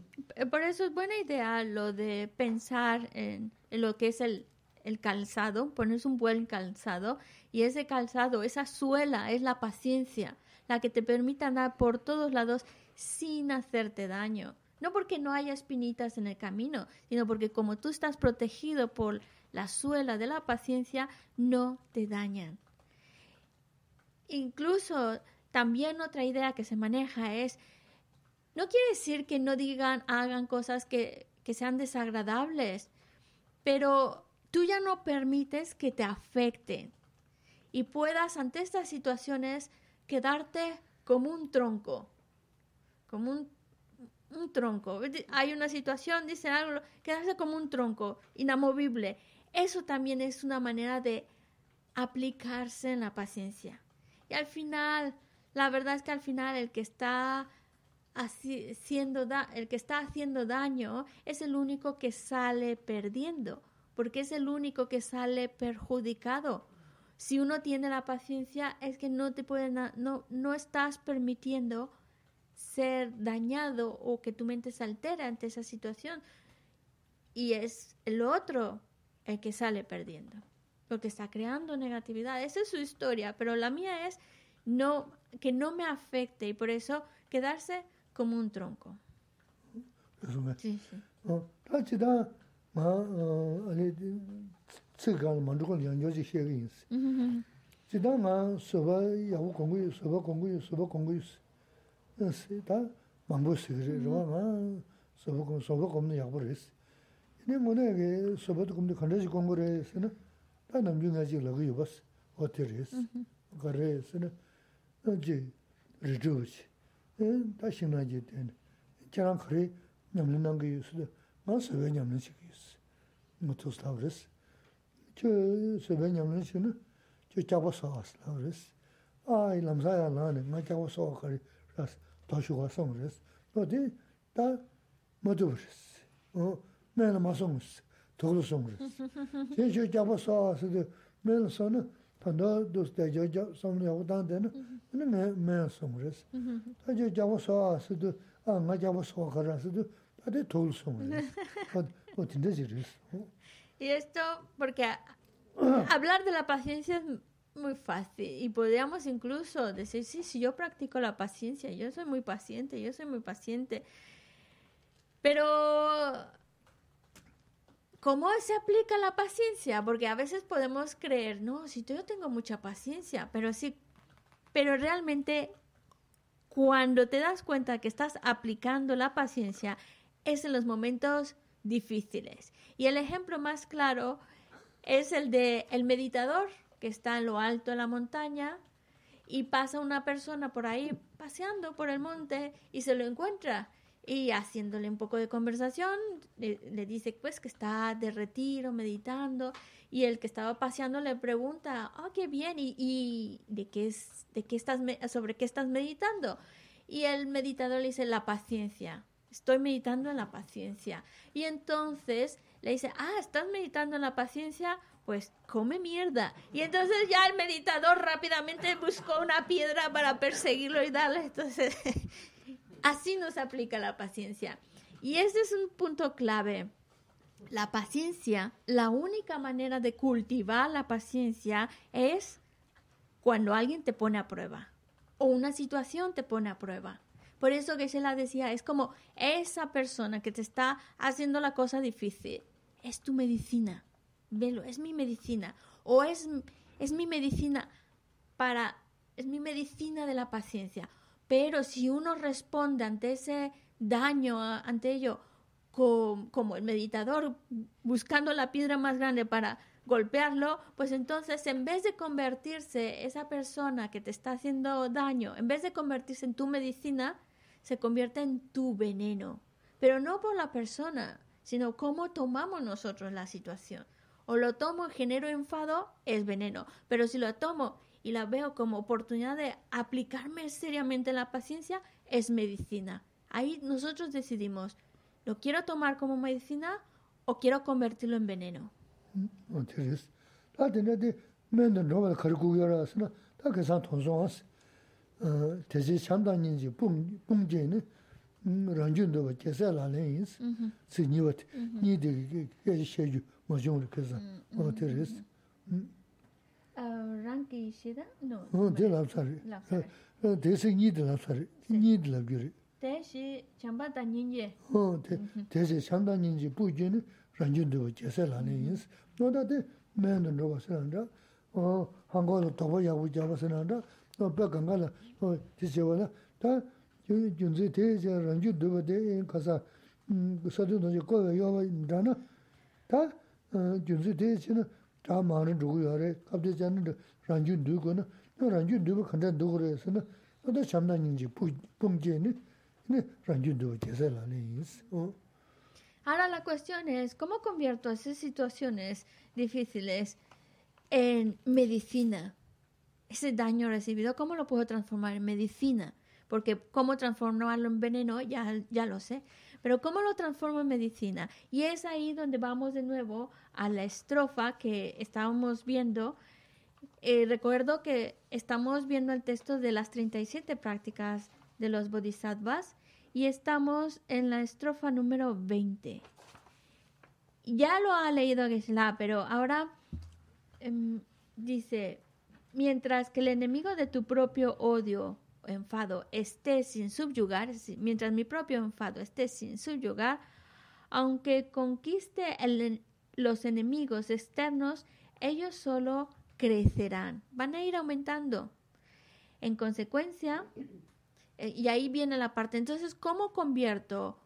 por eso es buena idea lo de pensar en, en lo que es el, el calzado, ponerse un buen calzado y ese calzado, esa suela es la paciencia, la que te permite andar por todos lados sin hacerte daño. No porque no haya espinitas en el camino, sino porque como tú estás protegido por la suela de la paciencia, no te dañan. Incluso también otra idea que se maneja es no quiere decir que no digan, hagan cosas que, que sean desagradables, pero tú ya no permites que te afecten y puedas ante estas situaciones quedarte como un tronco, como un, un tronco. Hay una situación, dicen algo, quedarse como un tronco, inamovible. Eso también es una manera de aplicarse en la paciencia. Y al final, la verdad es que al final el que está haciendo el que está haciendo daño es el único que sale perdiendo, porque es el único que sale perjudicado. Si uno tiene la paciencia es que no te pueden no no estás permitiendo ser dañado o que tu mente se altere ante esa situación y es el otro el que sale perdiendo porque está creando negatividad esa es su historia pero la mía es no que no me afecte y por eso quedarse como un tronco. Sí, sí. Tā chī tā mā tsī kāna mā rūkā yāngyō chī xie kī yīnsi. Chī tā mā sūpa yāgu kōngu yī, sūpa kōngu yī, sūpa kōngu yī. Tā māmbū sī kī rī, rūpa mā sūpa kōngu, sūpa kōngu yāgu rī sī. Nī mō nā kī sūpa tō kōngu kāndā chī kōngu rī sī na, tā nām chū ngā chī lā kī yō bā sī, wā tī rī sī, kā rī sī na, chī rī chū chī. 다 남중하지 라고 입었어. 어떻게 했어. 그래서는 어제 리조지. 에 다시 나지 되네. 저랑 그래 냠는 게 있어도 나 서베 냠는 식 있어. 뭐 토스타브레스. 저 서베 냠는 식은 저 잡아서 왔어. 그랬어. 아, 이 남자야 나는 나 잡아서 그래. 그래서 다시 와서 그랬어. 어디 다 모두 그랬어. 어, mēnā mā sōngu sī, tōglu sōngu rī sī. Chēn <laughs> shio jāpa sōwa sī tī, mēnā sōna, tāndā dōs tā jā jā sōngu yā gu tāng tēnā, mēnā sōngu rī sī. Tā jā jāpa sōwa sī tī, ā ngā jāpa sōwa kārā sī tī, tā tī tōglu sōngu rī sī. O rī sī. Y esto, porque <clears throat> hablar de la paciencia es muy fácil y podríamos incluso decir, sí, si yo practico la paciencia, yo soy muy paciente, yo soy muy paciente. Pero, ¿cómo se aplica la paciencia? Porque a veces podemos creer, no, si yo tengo mucha paciencia, pero sí, pero realmente cuando te das cuenta que estás aplicando la paciencia es en los momentos difíciles. Y el ejemplo más claro es el de el meditador que está en lo alto de la montaña y pasa una persona por ahí paseando por el monte y se lo encuentra y haciéndole un poco de conversación le, dice pues que está de retiro meditando y el que estaba paseando le pregunta oh qué bien y, y de qué es de qué estás sobre qué estás meditando y el meditador le dice la paciencia estoy meditando en la paciencia y entonces le dice ah estás meditando en la paciencia pues come mierda. Y entonces ya el meditador rápidamente buscó una piedra para perseguirlo y darle. Entonces, <laughs> así nos aplica la paciencia. Y ese es un punto clave. La paciencia, la única manera de cultivar la paciencia es cuando alguien te pone a prueba o una situación te pone a prueba. Por eso que se la decía, es como esa persona que te está haciendo la cosa difícil, es tu medicina velo, es mi medicina. O es, es mi medicina para, es mi medicina de la paciencia. Pero si uno responde ante ese daño, ante ello, co- como el meditador buscando la piedra más grande para golpearlo, pues entonces en vez de convertirse esa persona que te está haciendo daño, en vez de convertirse en tu medicina, se convierte en tu veneno. Pero no por la persona, sino cómo tomamos nosotros la situación o lo tomo genero enfado, es veneno. Pero si lo tomo y la veo como oportunidad de aplicarme seriamente en la paciencia, es medicina. Ahí nosotros decidimos, ¿lo quiero tomar como medicina o quiero convertirlo en veneno? rangi shida? No. No, de lapsari. Lapsari. Desi nyi de lapsari, nyi de lapgiri. Desi chamba da nyingi. Oh, desi chamba nyingi bu jini ranjin dewa jese lani yins. No da de mendo nroba sinanda, hango la toba yabu jaba sinanda, no pe ganga la, no desi wala, ta junzi desi ranjin dewa de kasa sadu noji kowe yawa dana, ta junzi desi na 어, 지세와라. 다 준지 대제 란준도 버데 가서 음, 그 사도도 거 요다나. 다 어, 준지 대제는 다 많은 누구야래. 갑자기 자는 란준도 거는 너 란준도 간다 누구 그래서는 너도 참나인지 부 뿜제는 네, 란준도 제세 라는 인스. 어. Ahora la cuestión es, ¿cómo convierto esas situaciones difíciles en medicina? Ese daño recibido, ¿cómo lo puedo transformar en medicina? Porque cómo transformarlo en veneno, ya, ya lo sé. Pero ¿cómo lo transformo en medicina? Y es ahí donde vamos de nuevo a la estrofa que estábamos viendo. Eh, recuerdo que estamos viendo el texto de las 37 prácticas de los bodhisattvas y estamos en la estrofa número 20. Ya lo ha leído Geshe-la, pero ahora em, dice, mientras que el enemigo de tu propio odio enfado esté sin subyugar, mientras mi propio enfado esté sin subyugar, aunque conquiste los enemigos externos, ellos solo crecerán, van a ir aumentando. En consecuencia, eh, y ahí viene la parte, entonces, ¿cómo convierto?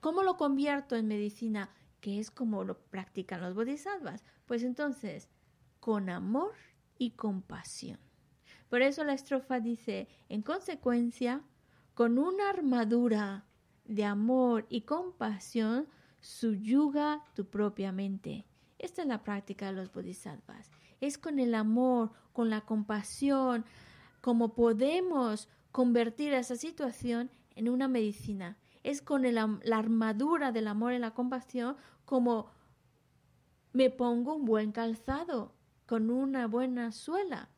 ¿Cómo lo convierto en medicina? Que es como lo practican los bodhisattvas. Pues entonces, con amor y compasión. Por eso la estrofa dice, en consecuencia, con una armadura de amor y compasión, subyuga tu propia mente. Esta es la práctica de los bodhisattvas. Es con el amor, con la compasión, como podemos convertir esa situación en una medicina. Es con la armadura del amor y la compasión como me pongo un buen calzado con una buena suela.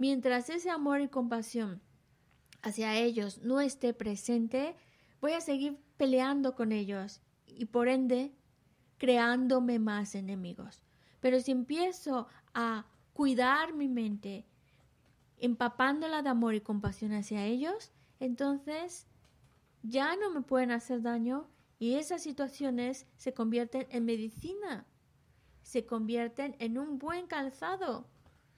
Mientras ese amor y compasión hacia ellos no esté presente, voy a seguir peleando con ellos y por ende creándome más enemigos. Pero si empiezo a cuidar mi mente, empapándola de amor y compasión hacia ellos, entonces ya no me pueden hacer daño y esas situaciones se convierten en medicina, se convierten en un buen calzado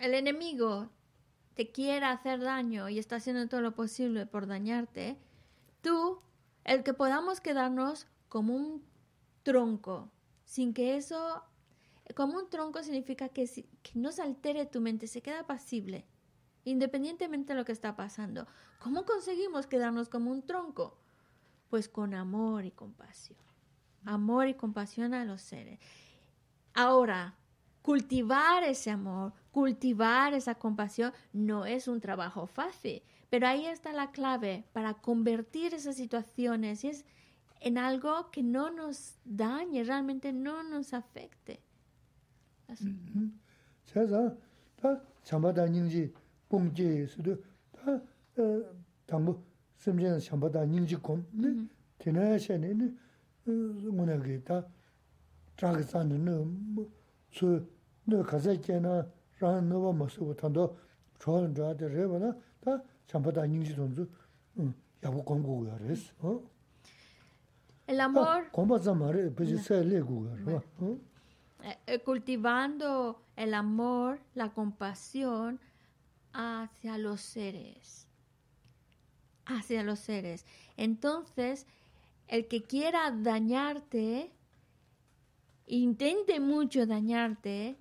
el enemigo te quiere hacer daño y está haciendo todo lo posible por dañarte, tú, el que podamos quedarnos como un tronco, sin que eso, como un tronco significa que, que no se altere tu mente, se queda pasible, independientemente de lo que está pasando. ¿Cómo conseguimos quedarnos como un tronco? Pues con amor y compasión. Amor y compasión a los seres. Ahora, cultivar ese amor, cultivar esa compasión no es un trabajo fácil, pero ahí está la clave para convertir esas situaciones es en algo que no nos dañe, realmente no nos afecte nō kāsā kia nā rāna nōwa mā sūgu tāndō chōhān rā tā rē wā nā tā chāmbā tā yīngshī tōnzu yāgu gōnggō gā rē sī. El amor... Gōngbā tsā mā rē, pēchī sā lē gu gā rā. Cultivando el amor, la compasión hacia los seres. Hacia los seres. Entonces, el que quiera dañarte, intente mucho dañarte,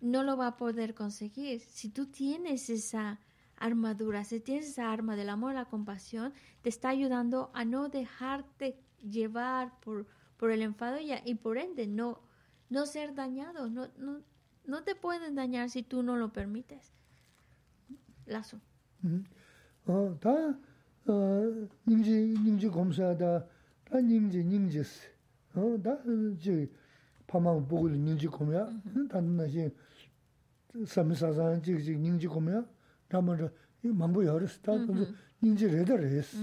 no lo va a poder conseguir. Si tú tienes esa armadura, si tienes esa arma del amor, la compasión, te está ayudando a no dejarte llevar por, por el enfado y, y por ende no, no ser dañado. No, no, no te pueden dañar si tú no lo permites. Lazo. Oh, 닝지 닝지 검사다 다 닝지 닝지스 어다 지 파망 보고 닝지 검야 단나시 sami sasan chik chik nyingji kumya dhamma dha mambu yaris, dha nyingji reda res,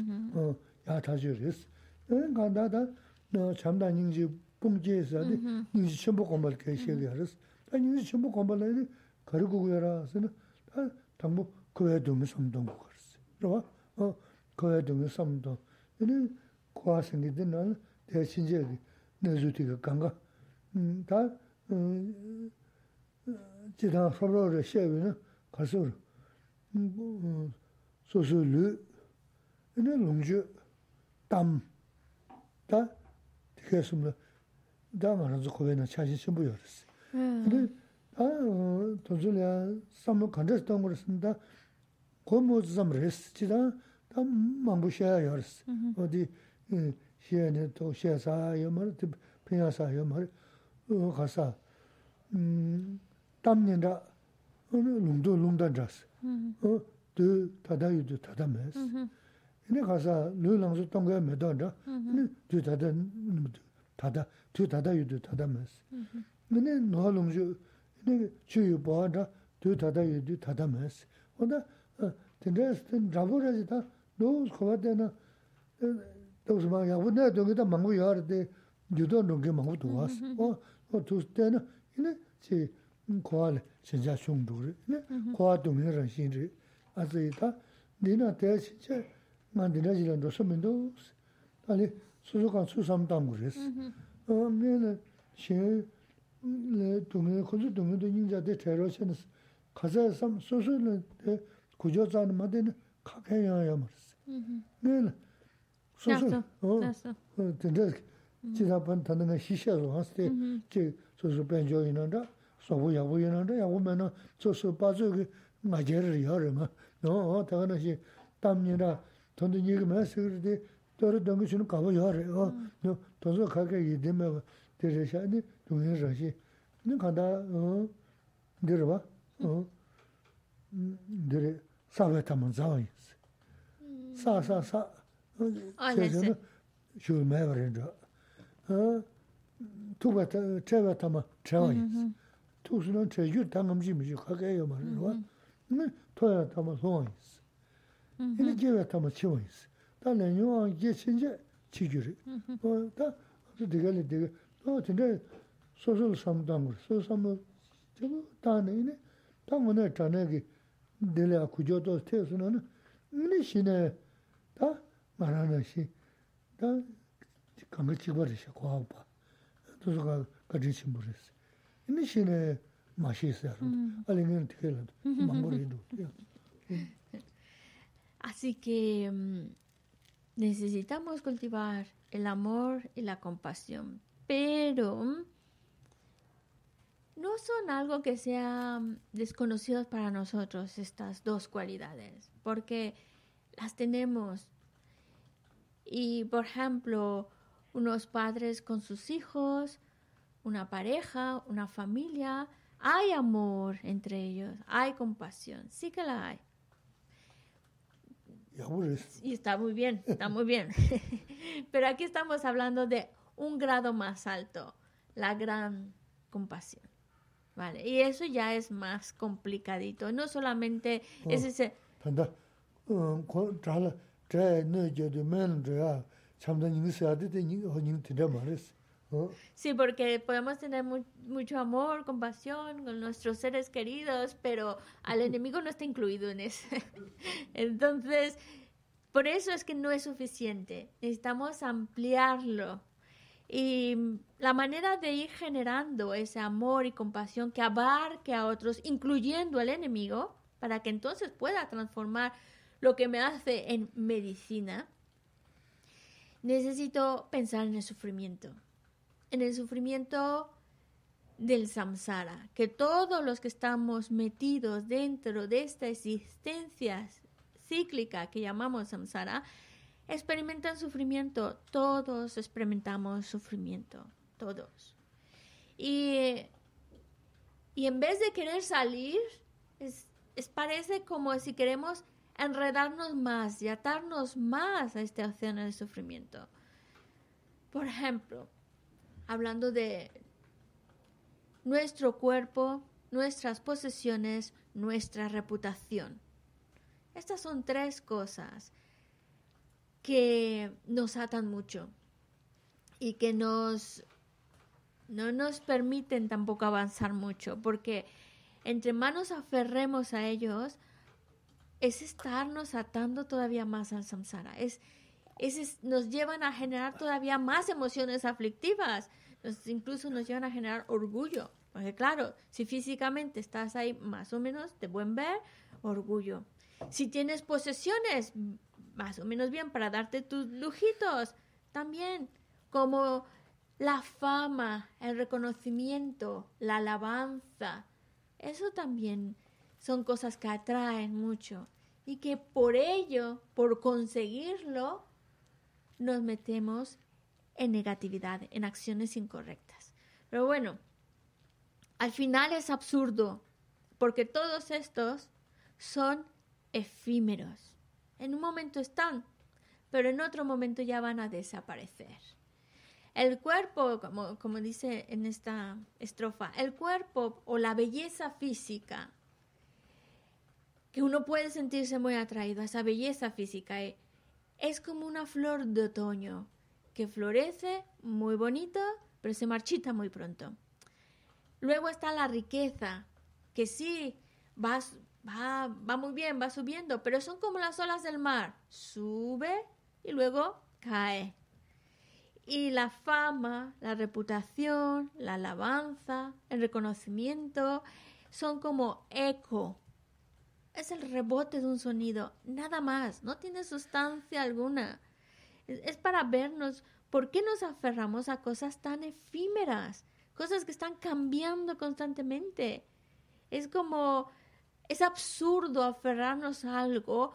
yaa tashi res. Ganda dha chamda nyingji pungje isa di nyingji chenpo kumbal kaya sheli yaris. Dha nyingji chenpo kumbal ayi kari kuku yara asina dha dhambu kuya dhumi samdung kukaris. Rwa, kuya dhumi samdung. Ini kuwa singi di nal dha chinje di nezu tiga ganga. Dha 지 전부 검발에 가르고 그러라서는 다 당부 그에 좀 섬동 그랬어 그러봐 어 kawaya dunga samdo. Yini kuwa sangi di nal, daya shinjaya di nazu tiga ganga. Da jitang sabro ra xewe na karso ra. Sosu lu, yini lungju, tam, da tiga sumla, da nga ranzu kawaya na chashi shimbu yorisi. Yini da tozu liya samlo kandas tongo rasinda, kuwa mozu samrisi, jitang tā māngbū shiā yāris, o dī shiā nī tō shiā sā yā mara, tī pīñā sā yā mara, o khā sā, tām nī rā, lūngdō lūngdā rās, o dū tādā yu dū tādā mēs. Nī khā sā, lū lāng sū tōnggā mē tō rā, nī dū tādā, tādā, dū tādā yu dū tādā mēs. Nī nō lūng sū, nī chū yu bō rā, dū tādā yu dū tādā mēs. O dā, tī rā sī, rābū rā sī tā, 노스 코바데나 도스 마 야부네 동에다 망고 야르데 유도 농게 망고 도와스 어어 도스 때는 이네 지 kuwa le shenja shungdu re, kuwa dungi ran shin re. Asa yi ta, dina taya shenja, nga dina jilan dosa mendo, ali susu kan su sam tangu res. Me le shen le dungi, kuzu dungi do nyingja de tero shen es, kaza sam susu le de kujo zan ma dina kake yang ya mar es. Me le susu, dina jilapan tanda nga shisha zo hans de, susu penjo inanda, sobu yabu yinanda, yabu mena tsu su pazu ki ngajeri yari ma. No, taga na shi tam nina, tondi nyiga me sikiri di, tori dongi shinu kaba yari, mm. no, tonzo kaka yidi me, diri sha, di dungi rashi. Ni kanda, diri ba, diri sawe taman zawa yinsi. Mm. Sa, sa, sa, ah, se shuu me warinda. Tukwa, chewa taman, chewa yinsi. Mm-hmm. 투스는 제주 당금지 미지 가게요 말로. 네, 토야 담아 소원이스. 이게 제가 담아 치원이스. 다는 요 이게 진짜 지규리. 뭐다 되게 되게 또 근데 소설 상담을 소설을 저거 다네 당원에 다네기 딜라 구조도 태스는 네 신에 다 말하는 시다 강을 찍어버리셔 고하고 봐. 도서가 같이 침부렸어. Rī rō. <laughs> Así que necesitamos cultivar el amor y la compasión, pero no son algo que sean desconocidos para nosotros estas dos cualidades, porque las tenemos. Y, por ejemplo, unos padres con sus hijos, una pareja, una familia, hay amor entre ellos, hay compasión, sí que la hay. Y está muy bien, está muy bien. <laughs> Pero aquí estamos hablando de un grado más alto, la gran compasión. ¿Vale? Y eso ya es más complicadito. No solamente es ese... Sí, porque podemos tener mucho amor, compasión con nuestros seres queridos, pero al enemigo no está incluido en eso. <laughs> Entonces, por eso es que no es suficiente. Necesitamos ampliarlo. Y la manera de ir generando ese amor y compasión que abarque a otros, incluyendo al enemigo, para que entonces pueda transformar lo que me hace en medicina, necesito pensar en el sufrimiento, en el sufrimiento del samsara, que todos los que estamos metidos dentro de esta existencia cíclica que llamamos samsara, experimentan sufrimiento, todos experimentamos sufrimiento, todos. Y, y en vez de querer salir, es, es parece como si queremos enredarnos más y atarnos más a este océano de sufrimiento. Por ejemplo, hablando de nuestro cuerpo, nuestras posesiones, nuestra reputación. Estas son tres cosas que nos atan mucho y que nos no nos permiten tampoco avanzar mucho, porque entre más nos aferremos a ellos, es estarnos atando todavía más al samsara. Es, es, nos llevan a generar todavía más emociones aflictivas. incluso nos llevan a generar orgullo. Porque claro, si físicamente estás ahí más o menos de buen ver, orgullo. Si tienes posesiones más o menos bien para darte tus lujitos, también como la fama, el reconocimiento, la alabanza, eso también son cosas que atraen mucho y que por ello, por conseguirlo, nos metemos en negatividad, en acciones incorrectas. Pero bueno, al final es absurdo, porque todos estos son efímeros. En un momento están, pero en otro momento ya van a desaparecer. El cuerpo, como, como dice en esta estrofa, el cuerpo o la belleza física que uno puede sentirse muy atraído a esa belleza física. Eh, es como una flor de otoño que florece muy bonito, pero se marchita muy pronto. Luego está la riqueza, que sí, va, va, va muy bien, va subiendo, pero son como las olas del mar. Sube y luego cae. Y la fama, la reputación, la alabanza, el reconocimiento son como eco es el rebote de un sonido, nada más, no tiene sustancia alguna. Es, para vernos ¿Por qué nos aferramos a cosas tan efímeras? Cosas que están cambiando constantemente. Es como, es absurdo aferrarnos a algo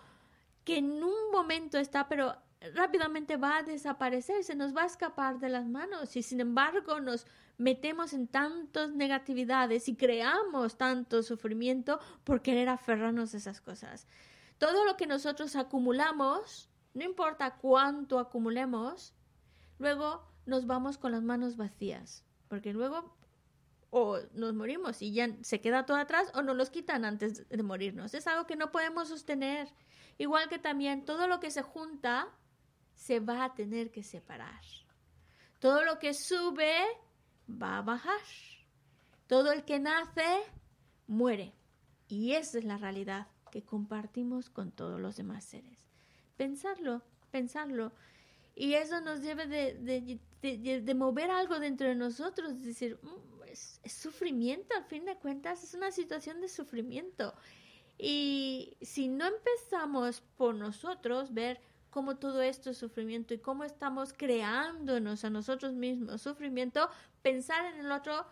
que en un momento está, pero rápidamente va a desaparecer, se nos va a escapar de las manos. Y sin embargo nos metemos en tantas negatividades y creamos tanto sufrimiento por querer aferrarnos a esas cosas. Todo lo que nosotros acumulamos, no importa cuánto acumulemos, luego nos vamos con las manos vacías, porque luego o nos morimos y ya se queda todo atrás o nos los quitan antes de morirnos. Es algo que no podemos sostener. Igual que también todo lo que se junta se va a tener que separar. Todo lo que sube va a bajar. Todo el que nace muere. Y esa es la realidad que compartimos con todos los demás seres. Pensarlo, pensarlo. Y eso nos debe de, mover algo dentro de nosotros, decir, mm, es, sufrimiento, al fin de cuentas, es una situación de sufrimiento. Y si no empezamos por nosotros, ver cómo todo esto es sufrimiento y cómo estamos creándonos a nosotros mismos sufrimiento, pensar en el otro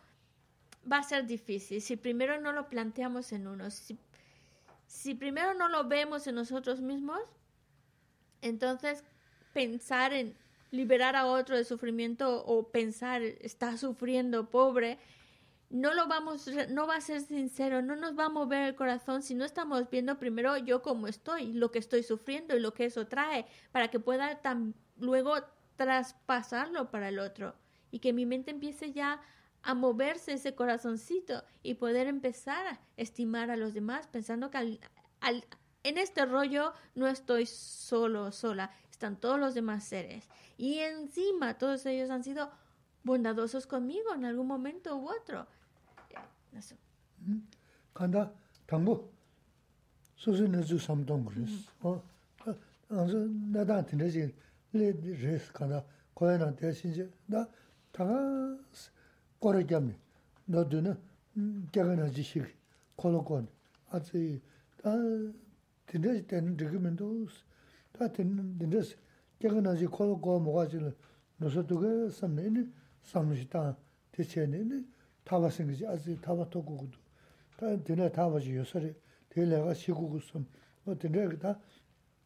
va a ser difícil. Si primero no lo planteamos en uno, si, si primero no lo vemos en nosotros mismos, entonces pensar en liberar a otro de sufrimiento o pensar está sufriendo pobre no lo vamos, no va a ser sincero, no nos va a mover el corazón si no estamos viendo primero yo cómo estoy, lo que estoy sufriendo y lo que eso trae, para que pueda luego traspasarlo para el otro y que mi mente empiece ya a moverse ese corazoncito y poder empezar a estimar a los demás pensando que al, en este rollo no estoy solo, sola, están todos los demás seres y encima todos ellos han sido bondadosos conmigo en algún momento u otro. 나서 간다 당부 소소는 주 삼동 그랬어 어 아주 나다 되지 레 레스 간다 거야나 대신지 나 다가 거래겸이 너도는 개가나 지식 콜로콘 아주 다 되지 되는 지금도 다 되는 되지 개가나 지 콜로코 뭐가 지는 너서도 그 섬내는 섬시다 대체는 타바 생기지 아직 타바 토고도 다 되네 타바지 요소리 되려가 시고고 뭐 되네 다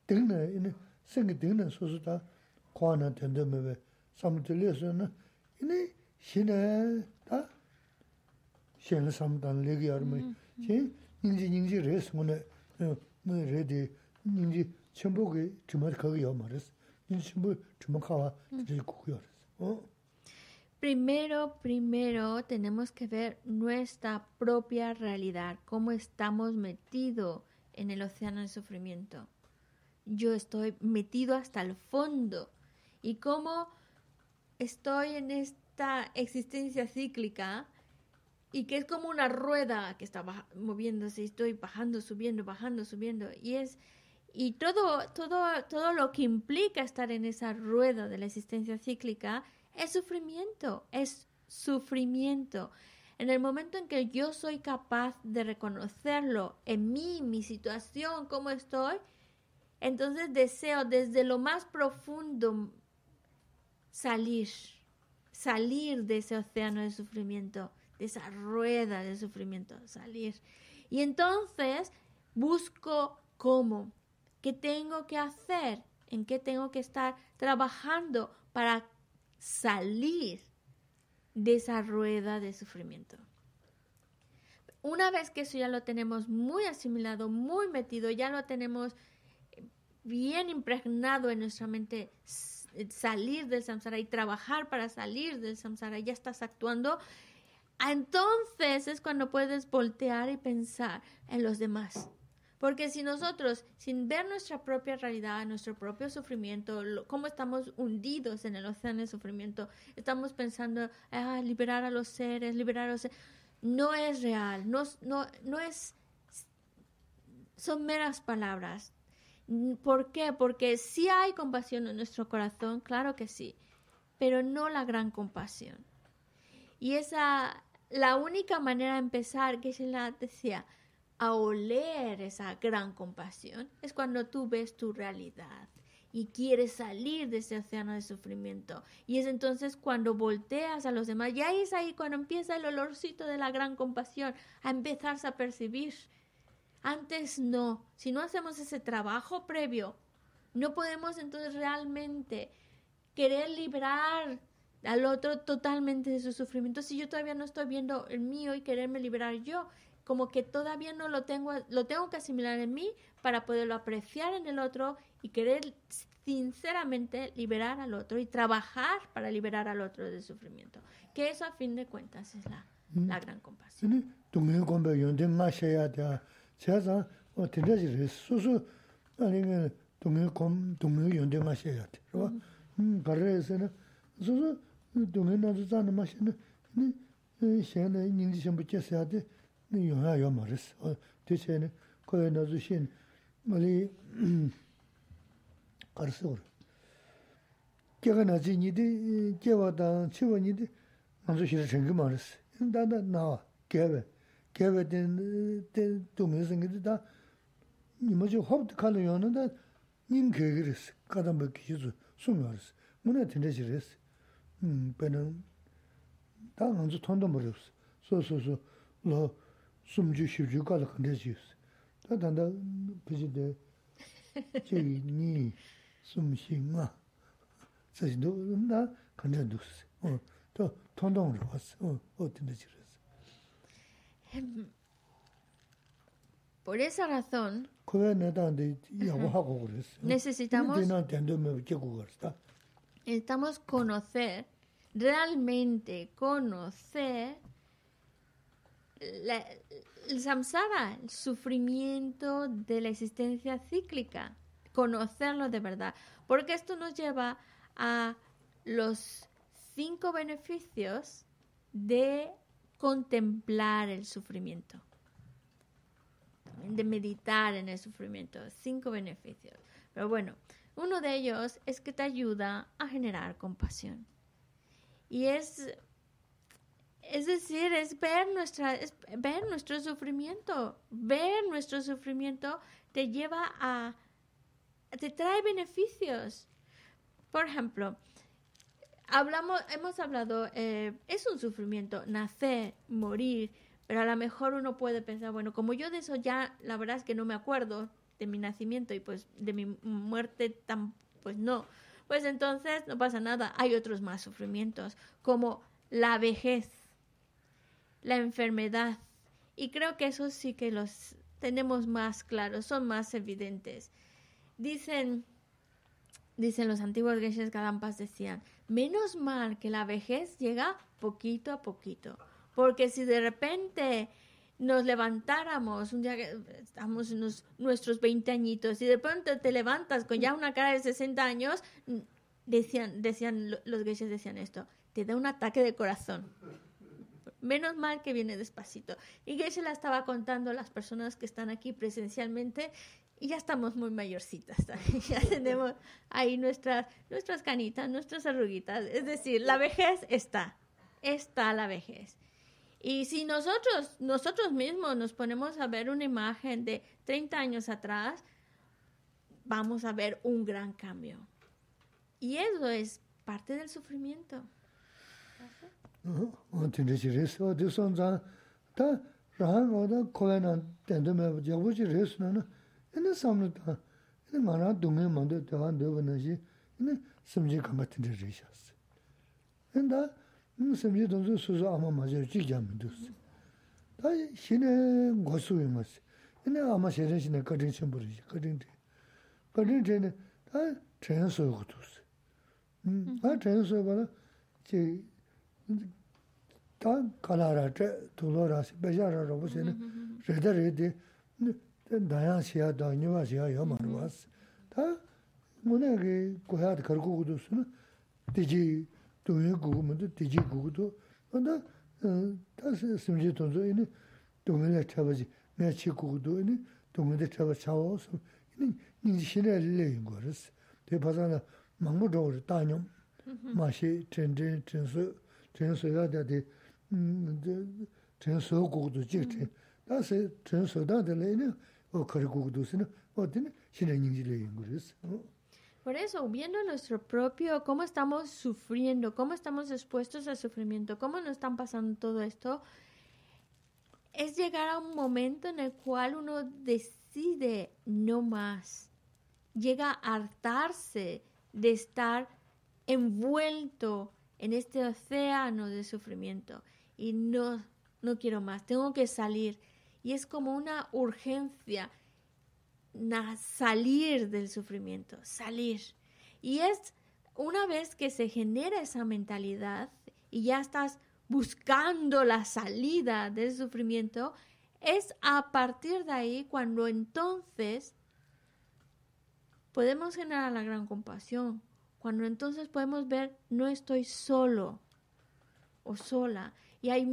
등네 이네 생기 등네 소소다 고아나 된다면 삼들려서는 이네 신에 다 신의 삼단 레기 얼마 지 인지 인지 레스 뭐네 뭐 레디 인지 전부게 주말 거기 요 말했어 인지 뭐 주말 가와 이제 고고요 어 Primero, primero tenemos que ver nuestra propia realidad, cómo estamos metidos en el océano de sufrimiento. Yo estoy metido hasta el fondo y cómo estoy en esta existencia cíclica y que es como una rueda que está moviéndose y estoy bajando, subiendo, bajando, subiendo y es y todo todo todo lo que implica estar en esa rueda de la existencia cíclica es sufrimiento, es sufrimiento. En el momento en que yo soy capaz de reconocerlo en mí, mi situación, cómo estoy, entonces deseo desde lo más profundo salir, salir de ese océano de sufrimiento, de esa rueda de sufrimiento, salir. Y entonces busco cómo, qué tengo que hacer, en qué tengo que estar trabajando para salir de esa rueda de sufrimiento. Una vez que eso ya lo tenemos muy asimilado, muy metido, ya lo tenemos bien impregnado en nuestra mente, salir del samsara y trabajar para salir del samsara, ya estás actuando, entonces es cuando puedes voltear y pensar en los demás. Porque si nosotros, sin ver nuestra propia realidad, nuestro propio sufrimiento, cómo estamos hundidos en el océano de sufrimiento, estamos pensando, ah, liberar a los seres, liberar a los seres, no es real, no, es, son meras palabras. ¿Por qué? Porque sí hay compasión en nuestro corazón, claro que sí, pero no la gran compasión. Y esa, la única manera de empezar, que se la decía, a oler esa gran compasión es cuando tú ves tu realidad y quieres salir de ese océano de sufrimiento. Y es entonces cuando volteas a los demás, y ahí es ahí cuando empieza el olorcito de la gran compasión, a empezarse a percibir. Antes no, si no hacemos ese trabajo previo, no podemos entonces realmente querer liberar al otro totalmente de su sufrimiento si yo todavía no estoy viendo el mío y quererme liberar yo como que todavía no lo tengo lo tengo que asimilar en mí para poderlo apreciar en el otro y querer sinceramente liberar al otro y trabajar para liberar al otro del sufrimiento que eso a fin de cuentas es la, mm. la gran compasión. Dōngi 영화 영화스 어. 대체는 거기 넣으신 멀리 가르서 걔가 나지 니디 걔와다 치원이디 먼저 싫어 생기 말았어. 나나 나와. 걔베. 걔베 된 도면서 그다 니머지 허브드 칼로 요는데 님 계획이스 가다 뭐 기주 숨어.스 문에 들으시레스 음 배는 다 먼저 돈도 모르스 소소소 로 sumju shivju kaala kandesi yus. Ta tanda pichi de chegi ni sumshi nga sashi do, na kandesi dus. Ta tondong rwas, o tinda chiras. Por esa razón... Kuya neta de yabu hako kores. Necesitamos... Necesitamos conocer, realmente conocer el samsara, el sufrimiento de la existencia cíclica, conocerlo de verdad, porque esto nos lleva a los cinco beneficios de contemplar el sufrimiento, de meditar en el sufrimiento, cinco beneficios. Pero bueno, uno de ellos es que te ayuda a generar compasión. Y es, es decir, es ver, nuestra, ver nuestro sufrimiento. Ver nuestro sufrimiento te lleva a, te trae beneficios. Por ejemplo, hablamos, hemos hablado, eh, es un sufrimiento, nacer, morir, pero a lo mejor uno puede pensar, bueno, como yo de eso ya, la verdad es que no me acuerdo, de mi nacimiento y pues de mi muerte tan pues no pues entonces no pasa nada hay otros más sufrimientos como la vejez la enfermedad y creo que eso sí que los tenemos más claros son más evidentes dicen dicen los antiguos Geshes Gadampas decían menos mal que la vejez llega poquito a poquito porque si de repente nos levantáramos un día que estamos en nuestros 20 añitos y de pronto te levantas con ya una cara de 60 años, decían, decían los gays decían esto, te da un ataque de corazón. Menos mal que viene despacito. Y se la estaba contando a las personas que están aquí presencialmente y ya estamos muy mayorcitas. <laughs> Ya tenemos ahí nuestras, nuestras canitas, nuestras arruguitas. Es decir, la vejez está. Está la vejez. Y si nosotros, nosotros mismos nos ponemos a ver una imagen de 30 años atrás, vamos a ver un gran cambio. Y eso es parte del sufrimiento. tindashi resi, o di son zan, ta rahan oda koya na tenda meba jabuchi resi na na, ina samla ta, ina nga ra dungi mando dewa dewa na shi, ina samji kama tinda resi yasi. Ina ta samji donzo suzu ama maja uchi gyami dosi. Ta shine gosu imasi, ina ama shirin shine kadin shimburi shi, kadin ti. Kadin ti ina, ta chayan soyo kutusi. Ta chayan soyo bala, chi da kala ra, tulo ra, beja ra rabu xine, reda redi, dayan xiya, da niwa xiya yo marwas. Da, mune ki kuhaya karku kutus, diji, 동해 구구면도 뒤지 구구도 근데 다시 심지 돈도 이니 동해에 잡아지 내가 치 구구도 이니 동해에 잡아 차워서 이니 니 신의 레인 거스 대파자나 망고도 다녀 마시 전전 전수 Por eso, viendo nuestro propio, cómo estamos sufriendo, cómo estamos expuestos al sufrimiento, cómo nos están pasando todo esto, es llegar a un momento en el cual uno decide no más. Llega a hartarse de estar envuelto en este océano de sufrimiento y no, no quiero más, tengo que salir. Y es como una urgencia salir del sufrimiento, salir. Y es una vez que se genera esa mentalidad y ya estás buscando la salida del sufrimiento, es a partir de ahí cuando entonces podemos generar la gran compasión, cuando entonces podemos ver no estoy solo o sola y hay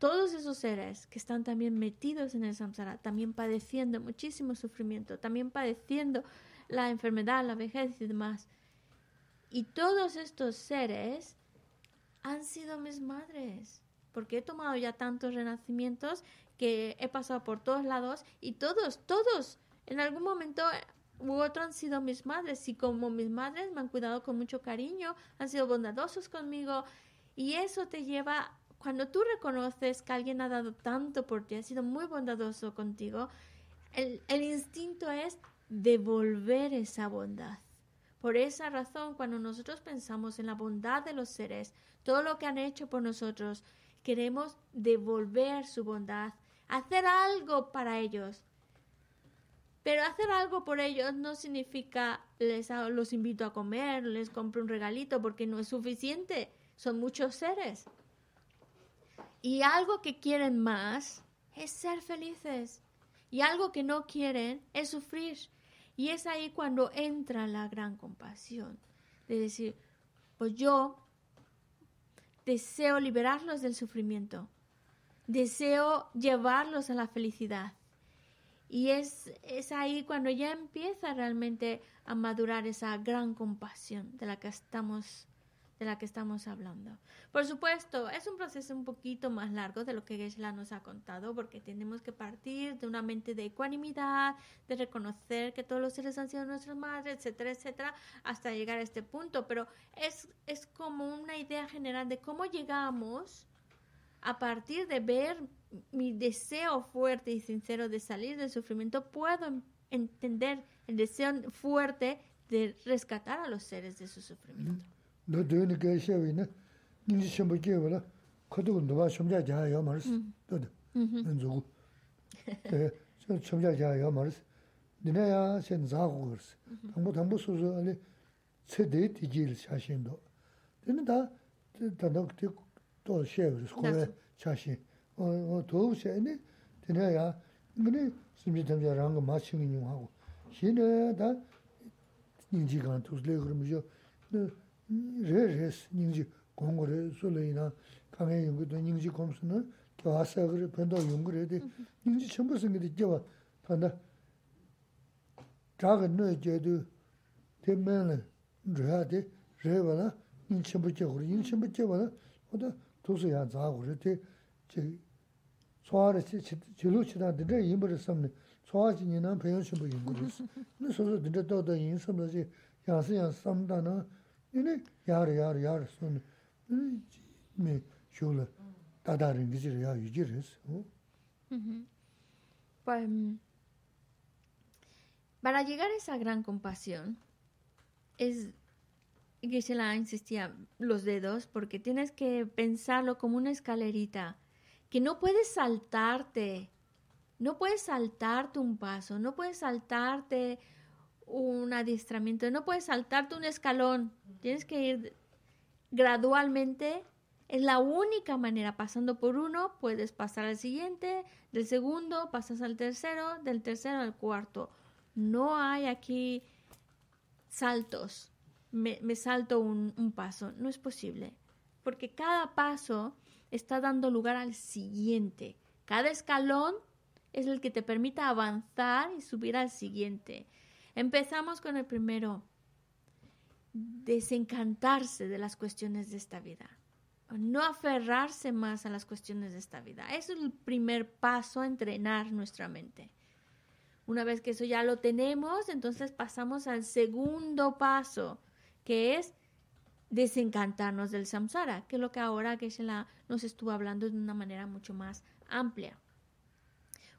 todos esos seres que están también metidos en el samsara, también padeciendo muchísimo sufrimiento, también padeciendo la enfermedad, la vejez y demás. Y todos estos seres han sido mis madres, porque he tomado ya tantos renacimientos que he pasado por todos lados y todos, todos, en algún momento u otro han sido mis madres y como mis madres me han cuidado con mucho cariño, han sido bondadosos conmigo y eso te lleva cuando tú reconoces que alguien ha dado tanto por ti, ha sido muy bondadoso contigo, el, instinto es devolver esa bondad. Por esa razón, cuando nosotros pensamos en la bondad de los seres, todo lo que han hecho por nosotros, queremos devolver su bondad, hacer algo para ellos. Pero hacer algo por ellos no significa les los invito a comer, les compro un regalito, porque no es suficiente. Son muchos seres. Y algo que quieren más es ser felices. Y algo que no quieren es sufrir. Y es ahí cuando entra la gran compasión. De decir, pues yo deseo liberarlos del sufrimiento. Deseo llevarlos a la felicidad. Y es, es ahí cuando ya empieza realmente a madurar esa gran compasión de la que estamos de la que estamos hablando. Por supuesto, es un proceso un poquito más largo de lo que Gesla nos ha contado, porque tenemos que partir de una mente de ecuanimidad, de reconocer que todos los seres han sido nuestras madres, etcétera, etcétera, hasta llegar a este punto. Pero es, es como una idea general de cómo llegamos a partir de ver mi deseo fuerte y sincero de salir del sufrimiento, puedo entender el deseo fuerte de rescatar a los seres de su sufrimiento. tō 또 쉐브스 코레 차시 어 도우세네. 되나야 근데 심지 담자랑 거 마치는 용 하고. 신에다 인지간 도슬레 그러면서 레레스 인지 공고를 솔레이나. 강에 연구도 인지 검수는 교화사 그래 변도 연구를 해도 인지 전부 생기도 겨와 반다. 작은 너 제도 되면은 저한테 레바나 인천부터 그래 인천부터 봐라 어디 tusu yaa zaagu re, te tsuwaa re, chilu chidaa dinda yinpa re samne, tsuwaa chi ninan peyan shimbo yinpa re. Ni susu dinda dada yin samla chi yansi yansi samda na, ini yaar yaar yaar sunne, ini me shula dada ringi chi re yaa yuji re Para llegar a esa gran compasión, es que se la insistía los dedos porque tienes que pensarlo como una escalerita que no puedes saltarte no puedes saltarte un paso no puedes saltarte un adiestramiento. No puedes saltarte un escalón. Tienes que ir gradualmente. Es la única manera. Pasando por uno, puedes pasar al siguiente. Del segundo, pasas al tercero. Del tercero al cuarto. No hay aquí saltos. Me, salto un, paso. No es posible. Porque cada paso está dando lugar al siguiente. Cada escalón es el que te permita avanzar y subir al siguiente. Empezamos con el primero, desencantarse de las cuestiones de esta vida, no aferrarse más a las cuestiones de esta vida. Es el primer paso a entrenar nuestra mente. Una vez que eso ya lo tenemos, entonces pasamos al segundo paso, que es desencantarnos del samsara, que es lo que ahora que la nos estuvo hablando de una manera mucho más amplia.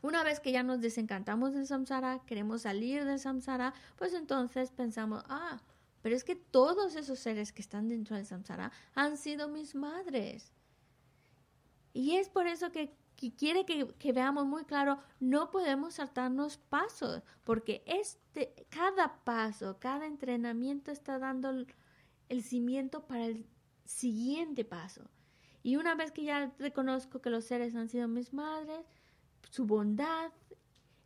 Una vez que ya nos desencantamos del samsara, queremos salir del samsara, pues entonces pensamos, ah, pero es que todos esos seres que están dentro del samsara han sido mis madres. Y es por eso que, quiere que, que, veamos muy claro, no podemos saltarnos pasos, porque este, cada paso, cada entrenamiento está dando el cimiento para el siguiente paso. Y una vez que ya reconozco que los seres han sido mis madres, su bondad,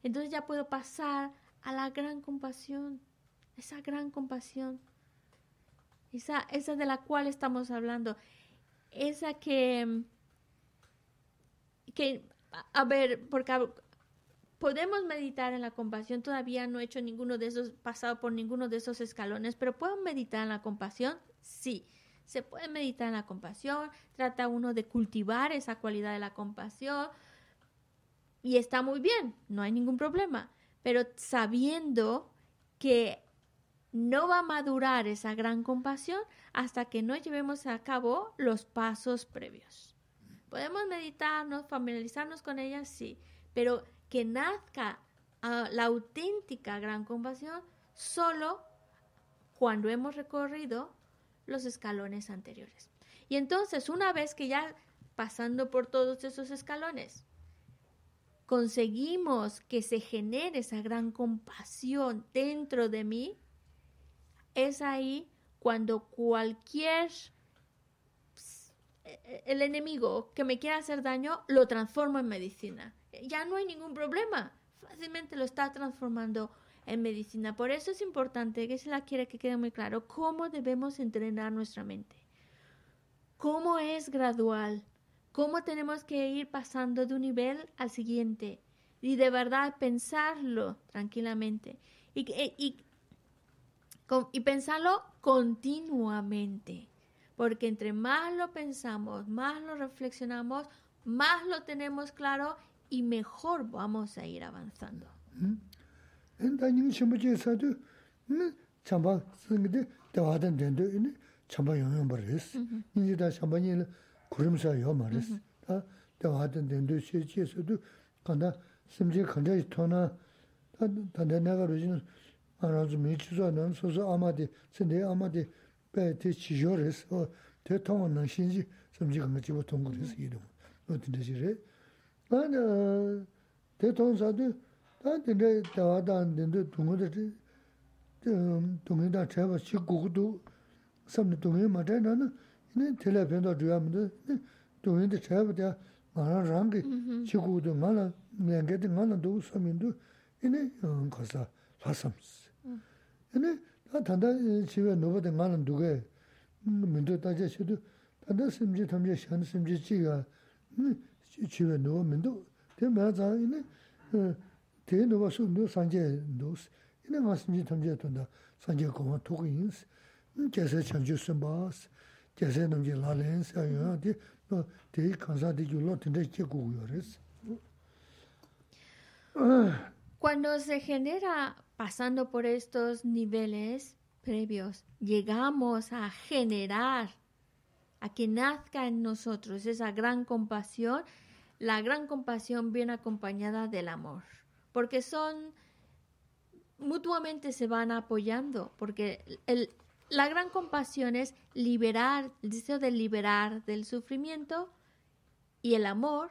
entonces ya puedo pasar a la gran compasión, esa gran compasión, esa, esa de la cual estamos hablando, esa que, que, a ver, porque podemos meditar en la compasión, todavía no he hecho ninguno de esos, pasado por ninguno de esos escalones, pero ¿puedo meditar en la compasión? Sí, se puede meditar en la compasión, trata uno de cultivar esa cualidad de la compasión y está muy bien, no hay ningún problema, pero sabiendo que no va a madurar esa gran compasión hasta que no llevemos a cabo los pasos previos. Podemos meditarnos, familiarizarnos con ella, sí, pero que nazca ah, la auténtica gran compasión solo cuando hemos recorrido los escalones anteriores. Y entonces, una vez que ya pasando por todos esos escalones, conseguimos que se genere esa gran compasión dentro de mí, es ahí cuando cualquier el enemigo que me quiera hacer daño lo transformo en medicina ya no hay ningún problema. Fácilmente lo está transformando en medicina. Por eso es importante que se la quiere que quede muy claro cómo debemos entrenar nuestra mente. Cómo es gradual. Cómo tenemos que ir pasando de un nivel al siguiente. Y de verdad pensarlo tranquilamente. Y, y pensarlo continuamente. Porque entre más lo pensamos, más lo reflexionamos, más lo tenemos claro y mejor vamos a ir avanzando. Enda bāi tē chīyō rēs, tē tōngwa nāng shīnjī samjī kāngā chīwa tōngu rēs yī rōng, nō tīndā shī rē. Ā nā tē tōng sā tū, tā tīndā dāwā dā tīndā tōngu dā tī, tōngu dā chāyabā chī gugu tū, samni tōngu mā chāy nā nā, nē tēlā pēndā dhūyā mā tū, tōngu dā chāyabā dā ngā rā rāngi chī gugu tū, ngā nā, ngā ngā tī ngā nā tōgu samī tū, nē kāsā lā samsi. Nē 아나 대통사도 다들 다와단 된데 동어들 동의다 제가 시고도 섬도 동의 맞아 나는 이 텔레비전도 줘야면 동의도 제가 다 말아랑게 시고도 말아 내게도 말아도 섬인도 이네 가서 하섬스 이네 다 단다 집에 놓아도 말은 누게 민도 따져셔도 단다 심지 탐지 현 심지 지가 chiwe nuwa mendo, te mea zang ine, te nuwa su nuwa sanje nuwa, ine nga sinji tamje tunda sanje kongwa tuku insi, jese chanchu sunbaas, jese namje lalen se ayo, te, te kansa de yulo Cuando se genera, pasando por estos niveles previos, llegamos a generar a que nazca en nosotros esa gran compasión, la gran compasión viene acompañada del amor, porque son mutuamente se van apoyando, porque el, la gran compasión es liberar, el deseo de liberar del sufrimiento y el amor,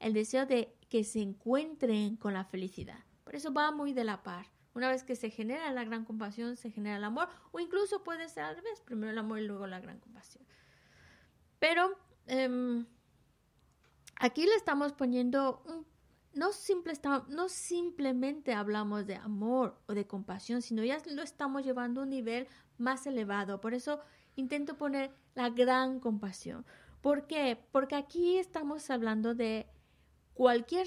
el deseo de que se encuentren con la felicidad. Eso va muy de la par. Una vez que se genera la gran compasión, se genera el amor, o incluso puede ser al revés, primero el amor y luego la gran compasión. Pero em, aquí le estamos poniendo no, simple, no simplemente hablamos de amor o de compasión, sino ya lo estamos llevando a un nivel más elevado. Por eso intento poner la gran compasión. ¿Por qué? Porque aquí estamos hablando de cualquier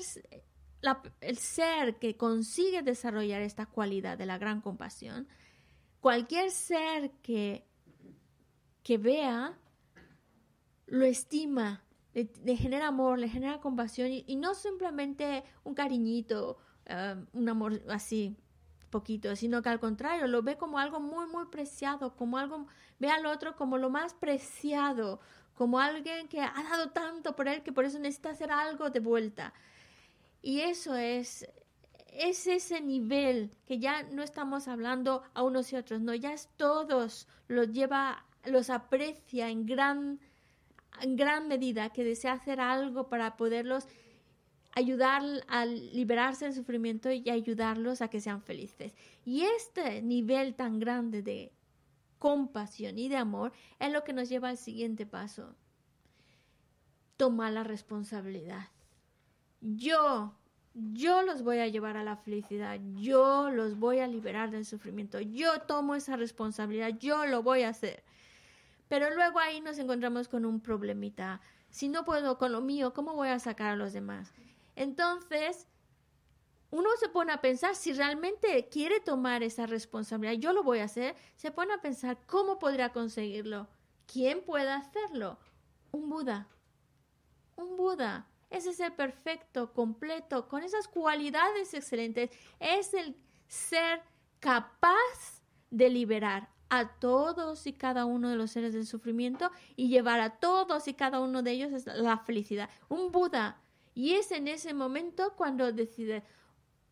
el ser que consigue desarrollar esta cualidad de la gran compasión, cualquier ser que, que vea lo estima, le, genera amor, le genera compasión y, no simplemente un cariñito eh, un amor así poquito, sino que al contrario, lo ve como algo muy, muy preciado, como algo, ve al otro como lo más preciado, como alguien que ha dado tanto por él que por eso necesita hacer algo de vuelta. Y eso es, es ese nivel que ya no estamos hablando a unos y otros, no, ya es todos, los lleva, los aprecia en gran, en gran medida, que desea hacer algo para poderlos ayudar a liberarse del sufrimiento y ayudarlos a que sean felices. Y este nivel tan grande de compasión y de amor es lo que nos lleva al siguiente paso. Tomar la responsabilidad. Yo, yo los voy a llevar a la felicidad, yo los voy a liberar del sufrimiento, yo tomo esa responsabilidad, yo lo voy a hacer. Pero luego ahí nos encontramos con un problemita. Si no puedo con lo mío, ¿cómo voy a sacar a los demás? Entonces, uno se pone a pensar si realmente quiere tomar esa responsabilidad, yo lo voy a hacer, se pone a pensar cómo podría conseguirlo. ¿Quién puede hacerlo? Un Buda. Un Buda. Ese es perfecto, completo, con esas cualidades excelentes. Es el ser capaz de liberar a todos y cada uno de los seres del sufrimiento y llevar a todos y cada uno de ellos la felicidad. Un Buda y es en ese momento cuando decide,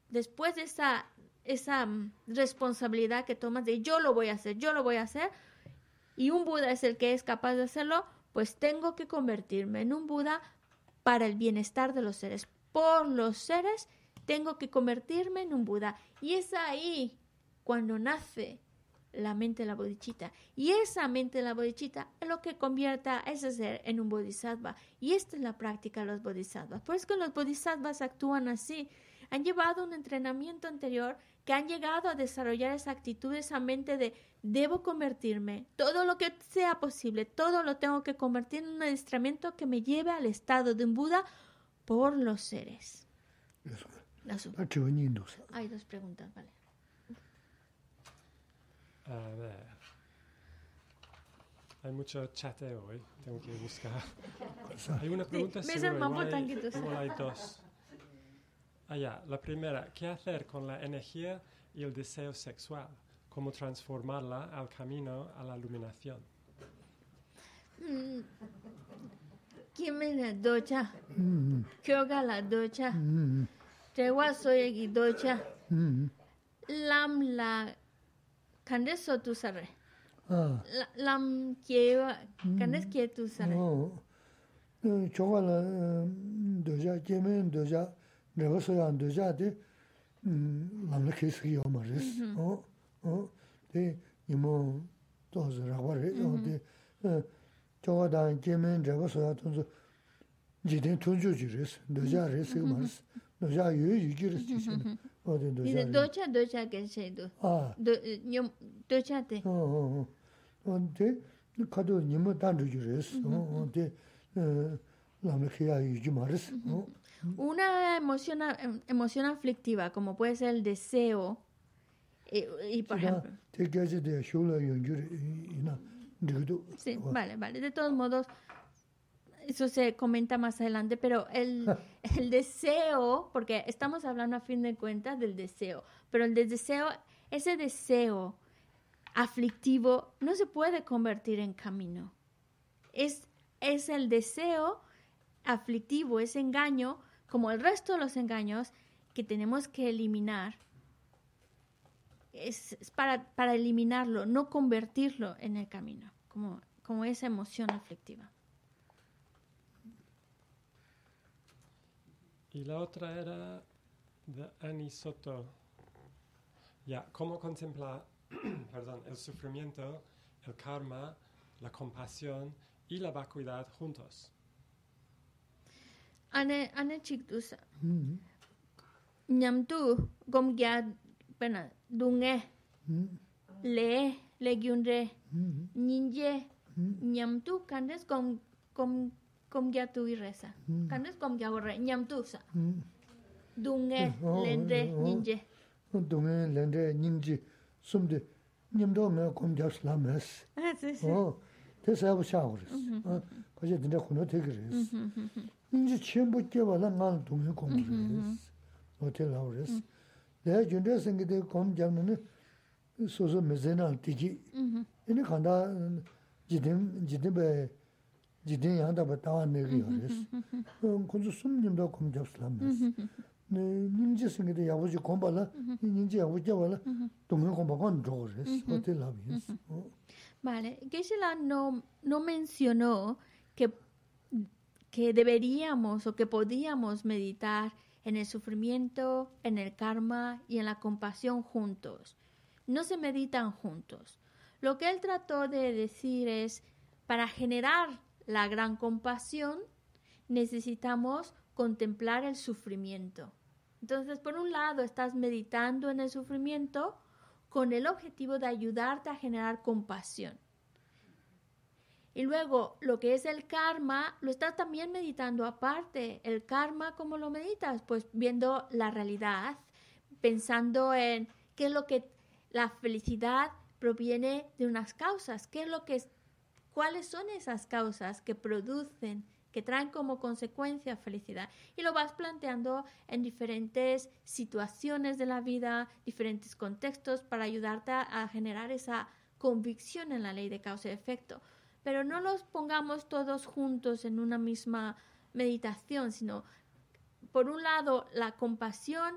después de esa, esa mm, responsabilidad que tomas de yo lo voy a hacer, yo lo voy a hacer, y un Buda es el que es capaz de hacerlo, pues tengo que convertirme en un Buda para el bienestar de los seres. Por los seres tengo que convertirme en un Buda. Y es ahí cuando nace la mente de la bodhicitta. Y esa mente de la bodhicitta es lo que convierta a ese ser en un bodhisattva. Y esta es la práctica de los bodhisattvas. Por eso que los bodhisattvas actúan así. Han llevado un entrenamiento anterior que han llegado a desarrollar esa actitud, esa mente de debo convertirme, todo lo que sea posible, todo lo tengo que convertir en un adiestramiento que me lleve al estado de un Buda por los seres. Hay dos preguntas, vale. A ver. Hay mucho chateo hoy, tengo que buscar. <laughs> Hay una pregunta sí, igual hay, igual hay dos. Ah, ya. La primera, ¿qué hacer con la energía y el deseo sexual? ¿Cómo transformarla al camino a la iluminación? ¿Quién me la docha? ¿Qué haga la docha? ¿Te soy docha? Lam la kandes so tu sare lam kye wa kandes kye tu sare choga la 내가 소야 안 되자데 음 남을 계속이 요 말이스. 어어데 이모 도저라고 그래 어데 저거다 제면 저거 소야 돈서 지든 돈주지레스. 되자레스 말이스. 되자 유 유지레스 지신 어데 되자 이제 도차 도차 괜찮도. 아.도 도차데 어어 근데 가도 님은 단주지레스. 어데 남을 해야 유지 말이스. 어 Una emoción, emoción aflictiva, como puede ser el deseo, y, y por ejemplo... Sí, vale, vale. De todos modos, eso se comenta más adelante, pero el, <laughs> el, deseo, porque estamos hablando a fin de cuentas del deseo, pero el deseo, ese deseo aflictivo no se puede convertir en camino. Es, es el deseo aflictivo, ese engaño, como el resto de los engaños, que tenemos que eliminar. Es, para, para eliminarlo, no convertirlo en el camino, como, como esa emoción aflictiva. Y la otra era de Annie Soto. Ya, ¿cómo contemplar <clears throat> perdón, el sufrimiento, el karma, la compasión y la vacuidad juntos? 안에 안에 직도사 냠도 곰갸 페나 둥게 레 레기운레 닌제 냠도 칸데스 곰곰 곰갸 투이레사 칸데스 곰갸 오레 냠도사 둥게 렌레 닌제 둥게 렌레 닌지 숨데 냠도 메 곰갸 슬라메스 어 대사부 샤오르스 어 거기 근데 코노 되게 그랬어 인지 첨부 개발아 난 동의 공부를 호텔 하우스 내가 준비 생기대 검 잡는 소소 메제나 티지. 이니 간다 지든 지든베 지든 양다 봤다 내기 하스 군수 숨님도 검 잡슬람스 네 님지 생기대 야부지 공부라. 님지 야부지 와라 동의 공부건 좋으스 호텔 하우스 vale que se la no no mencionó que que deberíamos o que podíamos meditar en el sufrimiento, en el karma y en la compasión juntos. No se meditan juntos. Lo que él trató de decir es, para generar la gran compasión, necesitamos contemplar el sufrimiento. Entonces, por un lado, estás meditando en el sufrimiento con el objetivo de ayudarte a generar compasión. Y luego, lo que es el karma, lo estás también meditando aparte. El karma, ¿cómo lo meditas? Pues viendo la realidad, pensando en qué es lo que la felicidad proviene de unas causas, qué es lo que cuáles son esas causas que producen, que traen como consecuencia felicidad. Y lo vas planteando en diferentes situaciones de la vida, diferentes contextos para ayudarte a, a generar esa convicción en la ley de causa y efecto pero no los pongamos todos juntos en una misma meditación, sino, por un lado, la compasión,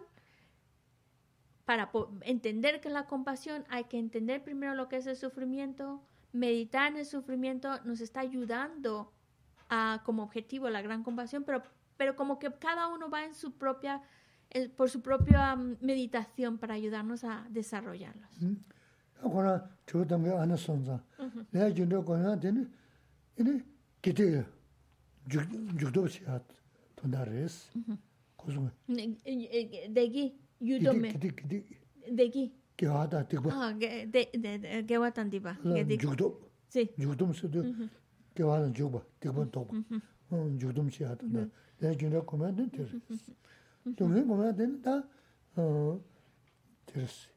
para entender que la compasión hay que entender primero lo que es el sufrimiento, meditar en el sufrimiento nos está ayudando a, como objetivo la gran compasión, pero, pero como que cada uno va en su propia, por su propia meditación para ayudarnos a desarrollarlos. 아고나 저담게 안에 손자 내가 준다 거나 되니 이니 기대 죽도 시앗 돈다레스. 고소 대기 유도메 기대 기대 대.기. 개와다 되고. 아게 개와탄 디바. 게디 죽도 지. 죽도면서도 개와는 죽바 되고 또. 어, 죽도 시앗 내가 준다 거나 되니 동네 거나 되니 다 어, 됐어.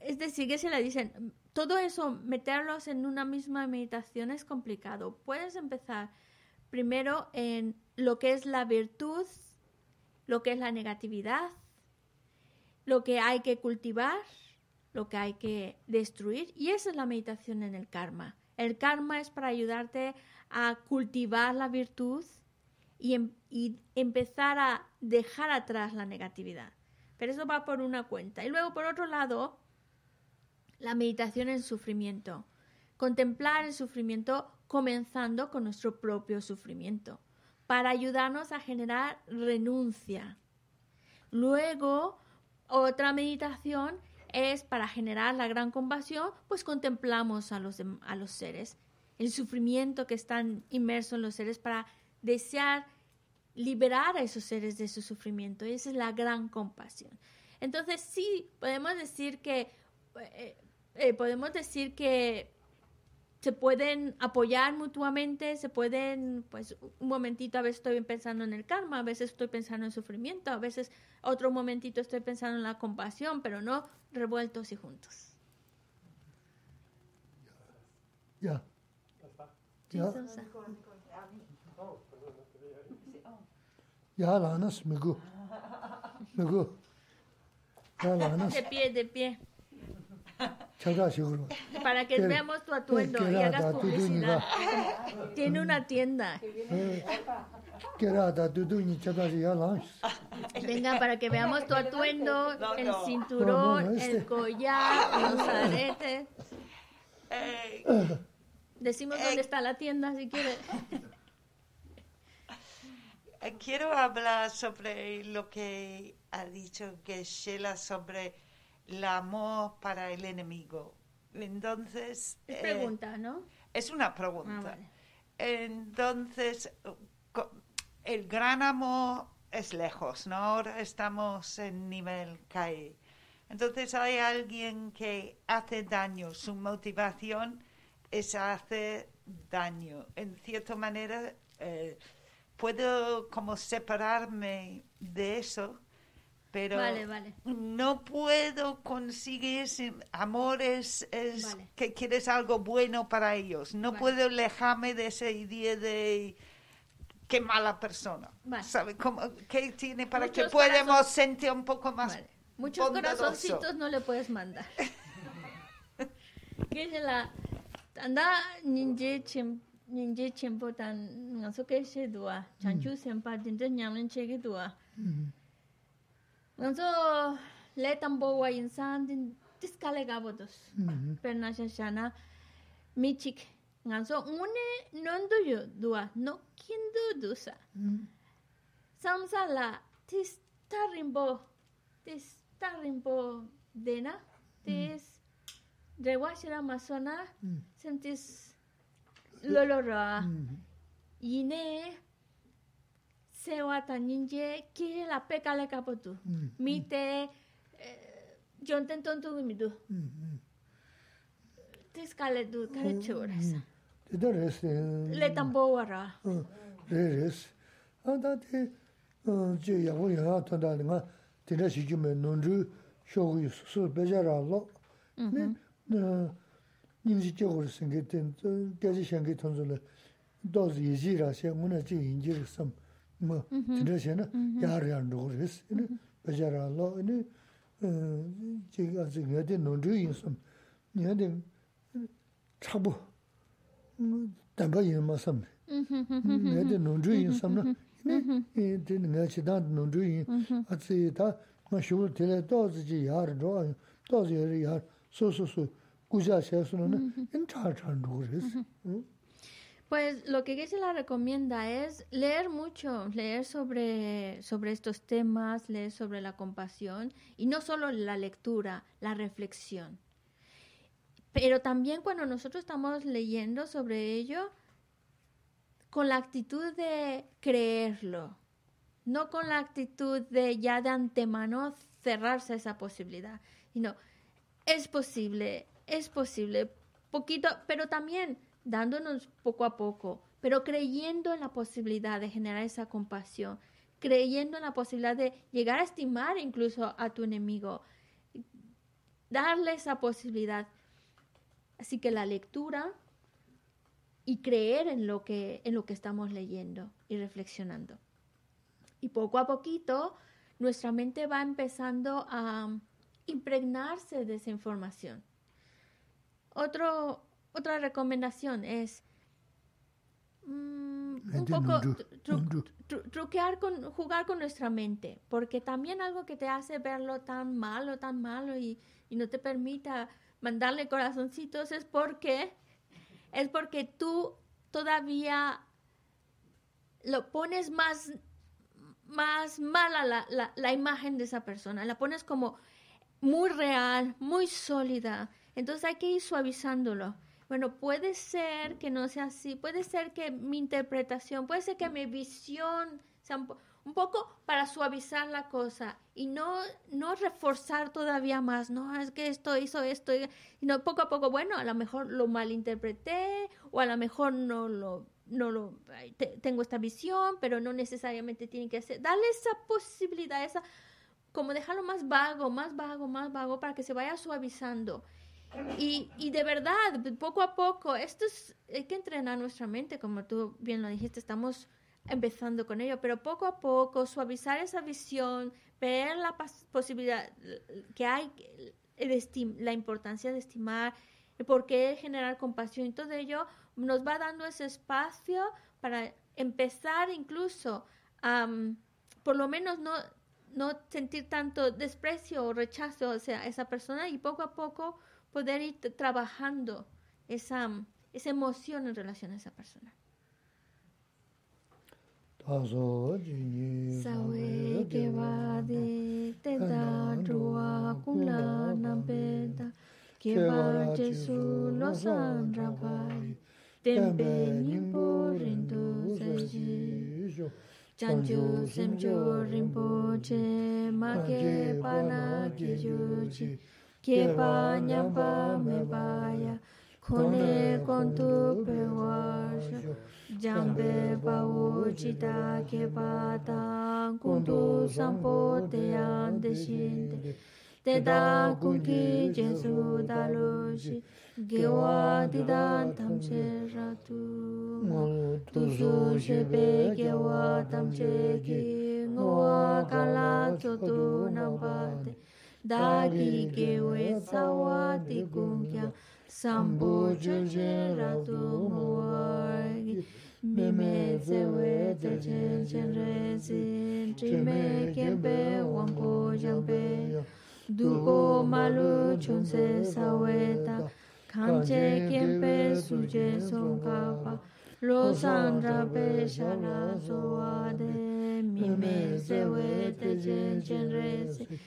es decir, que se le dicen, todo eso, meterlos en una misma meditación es complicado. Puedes empezar primero en lo que es la virtud, lo que es la negatividad, lo que hay que cultivar, lo que hay que destruir, y esa es la meditación en el karma. El karma es para ayudarte a cultivar la virtud y, em, empezar a dejar atrás la negatividad. Pero eso va por una cuenta. Y luego, por otro lado, la meditación en sufrimiento. Contemplar el sufrimiento comenzando con nuestro propio sufrimiento, para ayudarnos a generar renuncia. Luego, otra meditación es para generar la gran compasión, pues contemplamos a los, a los seres, el sufrimiento que están inmersos en los seres para desear liberar a esos seres de su sufrimiento. Y esa es la gran compasión. Entonces, sí, podemos decir que eh, eh, podemos decir que se pueden apoyar mutuamente, se pueden, pues un momentito a veces estoy pensando en el karma, a veces estoy pensando en sufrimiento, a veces otro momentito estoy pensando en la compasión, pero no revueltos y juntos. Ya. Ya. Ya, lanas, me. De pie, de pie. Seguro. Para que veamos tu atuendo y hagas publicidad. <laughs> Tiene una tienda. Venga, para que veamos tu atuendo, el cinturón, el collar, los <laughs> aretes. Decimos dónde está la tienda si quieres. Quiero hablar sobre lo que ha dicho que Sheila sobre el amor para el enemigo. Entonces... Es pregunta, ¿no? Es una pregunta. Entonces, el gran amor es lejos, ¿no? Ahora estamos en nivel cae. Entonces hay alguien que hace daño, su motivación es hacer daño. En cierta manera, eh, puedo como separarme de eso, pero Vale, vale. no puedo conseguir ese amor es, Vale. que quieres algo bueno para ellos. No puedo alejarme de esa idea de qué mala persona. ¿Sabe cómo, ¿Qué tiene para Muchos que podamos sentir un poco más. Muchos bondadoso? corazoncitos no le puedes mandar. que es la anda ninje chem ninje chempo tan ngaso que se dua chanchu sempa dinje nyamlen chege dua Ganzo le tambo wa insan din tiskale gabodos. Perna shashana michik. Ganzo une nondo yo dua no kindu dusa. Samsa la tis tarimbo tis tarimbo dena tis rewashira masona sentis lolora. Yine sewa ta ninje ki la peka le kapotu mi te jon ten ton tu mi du tes kale du kare chura sa de res le tambo wara re res anda te je ya wo ya ta da nga te da shi me non ru sho gu su be ja ra lo ne nimji che go sen ge ten ge ji shen ge ton zo le doz yi ji ra she nguna ji yin ji sam mm 뭐 드르시나 야르야 노르스 이네 베자라로 이네 제가 아직 여대 논주 있음. 여대 차부 담바 이마섬 여대 논주 있음나 이 되는 내치다 논주 아치다 마슈 텔레 도즈지 야르로 도즈여 야 소소소. 구자셔스는 인차찬 노르스 응? Pues lo que Geshe-la recomienda es leer mucho, leer sobre, sobre estos temas, leer sobre la compasión y no solo la lectura, la reflexión. Pero también cuando nosotros estamos leyendo sobre ello, con la actitud de creerlo, no con la actitud de ya de antemano cerrarse a esa posibilidad, sino es posible, es posible, poquito, pero también dándonos poco a poco, pero creyendo en la posibilidad de generar esa compasión, creyendo en la posibilidad de llegar a estimar incluso a tu enemigo, darle esa posibilidad. Así que la lectura y creer en lo que en lo que estamos leyendo y reflexionando. Y poco a poquito nuestra mente va empezando a impregnarse de esa información. Otro, otra recomendación es mm, un poco tru- truquear con jugar con nuestra mente, porque también algo que te hace verlo tan malo, tan malo y, y no te permita mandarle corazoncitos es porque es porque tú todavía lo pones más más mala la, la, la imagen de esa persona, la pones como muy real, muy sólida. Entonces hay que ir suavizándolo. Bueno, puede ser que no sea así, puede ser que mi interpretación, puede ser que mi visión sea un, po- un poco para suavizar la cosa y no, no reforzar todavía más, no, es que esto hizo esto, y no poco a poco, bueno, a lo mejor lo malinterpreté o a lo mejor no lo, no lo, tengo esta visión, pero no necesariamente tiene que ser, darle esa posibilidad, esa, como dejarlo más vago, más vago, más vago para que se vaya suavizando. Y, y de verdad, poco a poco, esto es, hay que entrenar nuestra mente, como tú bien lo dijiste, estamos empezando con ello, pero poco a poco, suavizar esa visión, ver la posibilidad que hay, la importancia de estimar, por qué generar compasión y todo ello, nos va dando ese espacio para empezar incluso mm, por lo menos no, no sentir tanto desprecio o rechazo hacia esa persona y poco a poco poder ir trabajando esa, esa emoción en relación a esa persona. Sawe que va de te da rua kula nampeda que va Jesu lo sandra pai tempe nimbo rindo seji chanchu semchu rinpoche ma ke pa na ki chi Kepa nyampa mebaya, kone kontu pewasha, jambe bawu chita kepa tang, kundu sampo teyan deshinde, teda kunki jesu daloshi, gewa didan tamche ratu. Tuzu shebe gewa tamche ki, ngowa kala chotu nampate, dāgī gēwē tsāwā tī gōngyā sāmbū chūnchē rātū mūwāgī mīmē dzēwē tēchēn chēn rēsīn chīmē kēmbē wāngkō jāngbē dūgō mālū chūnsē sāwē tā kāngchē kēmbē sūchē sōngkā pā lō sāng rāpē shārā sōwā dē mīmē dzēwē tēchēn chēn rēsīn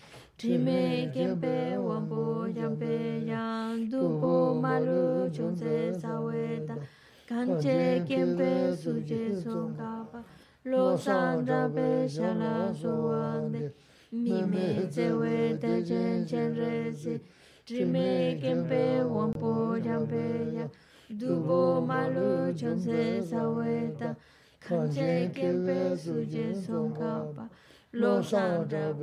du ko ma lu chun se sa we ta kan che kien pe su che song ka pa lo san ra pe sha la so wa de mi me se we te chen chen re sin tri me kien pe wang po yang pe yang du ko ma lu chun se sa we ta kanche kiempe suje songkapa lo sandra pe shala soande mi me te chen chen re si trime kiempe wampo jampe ya dubo malu chon se saweta kanche kiempe suje songkapa lo soande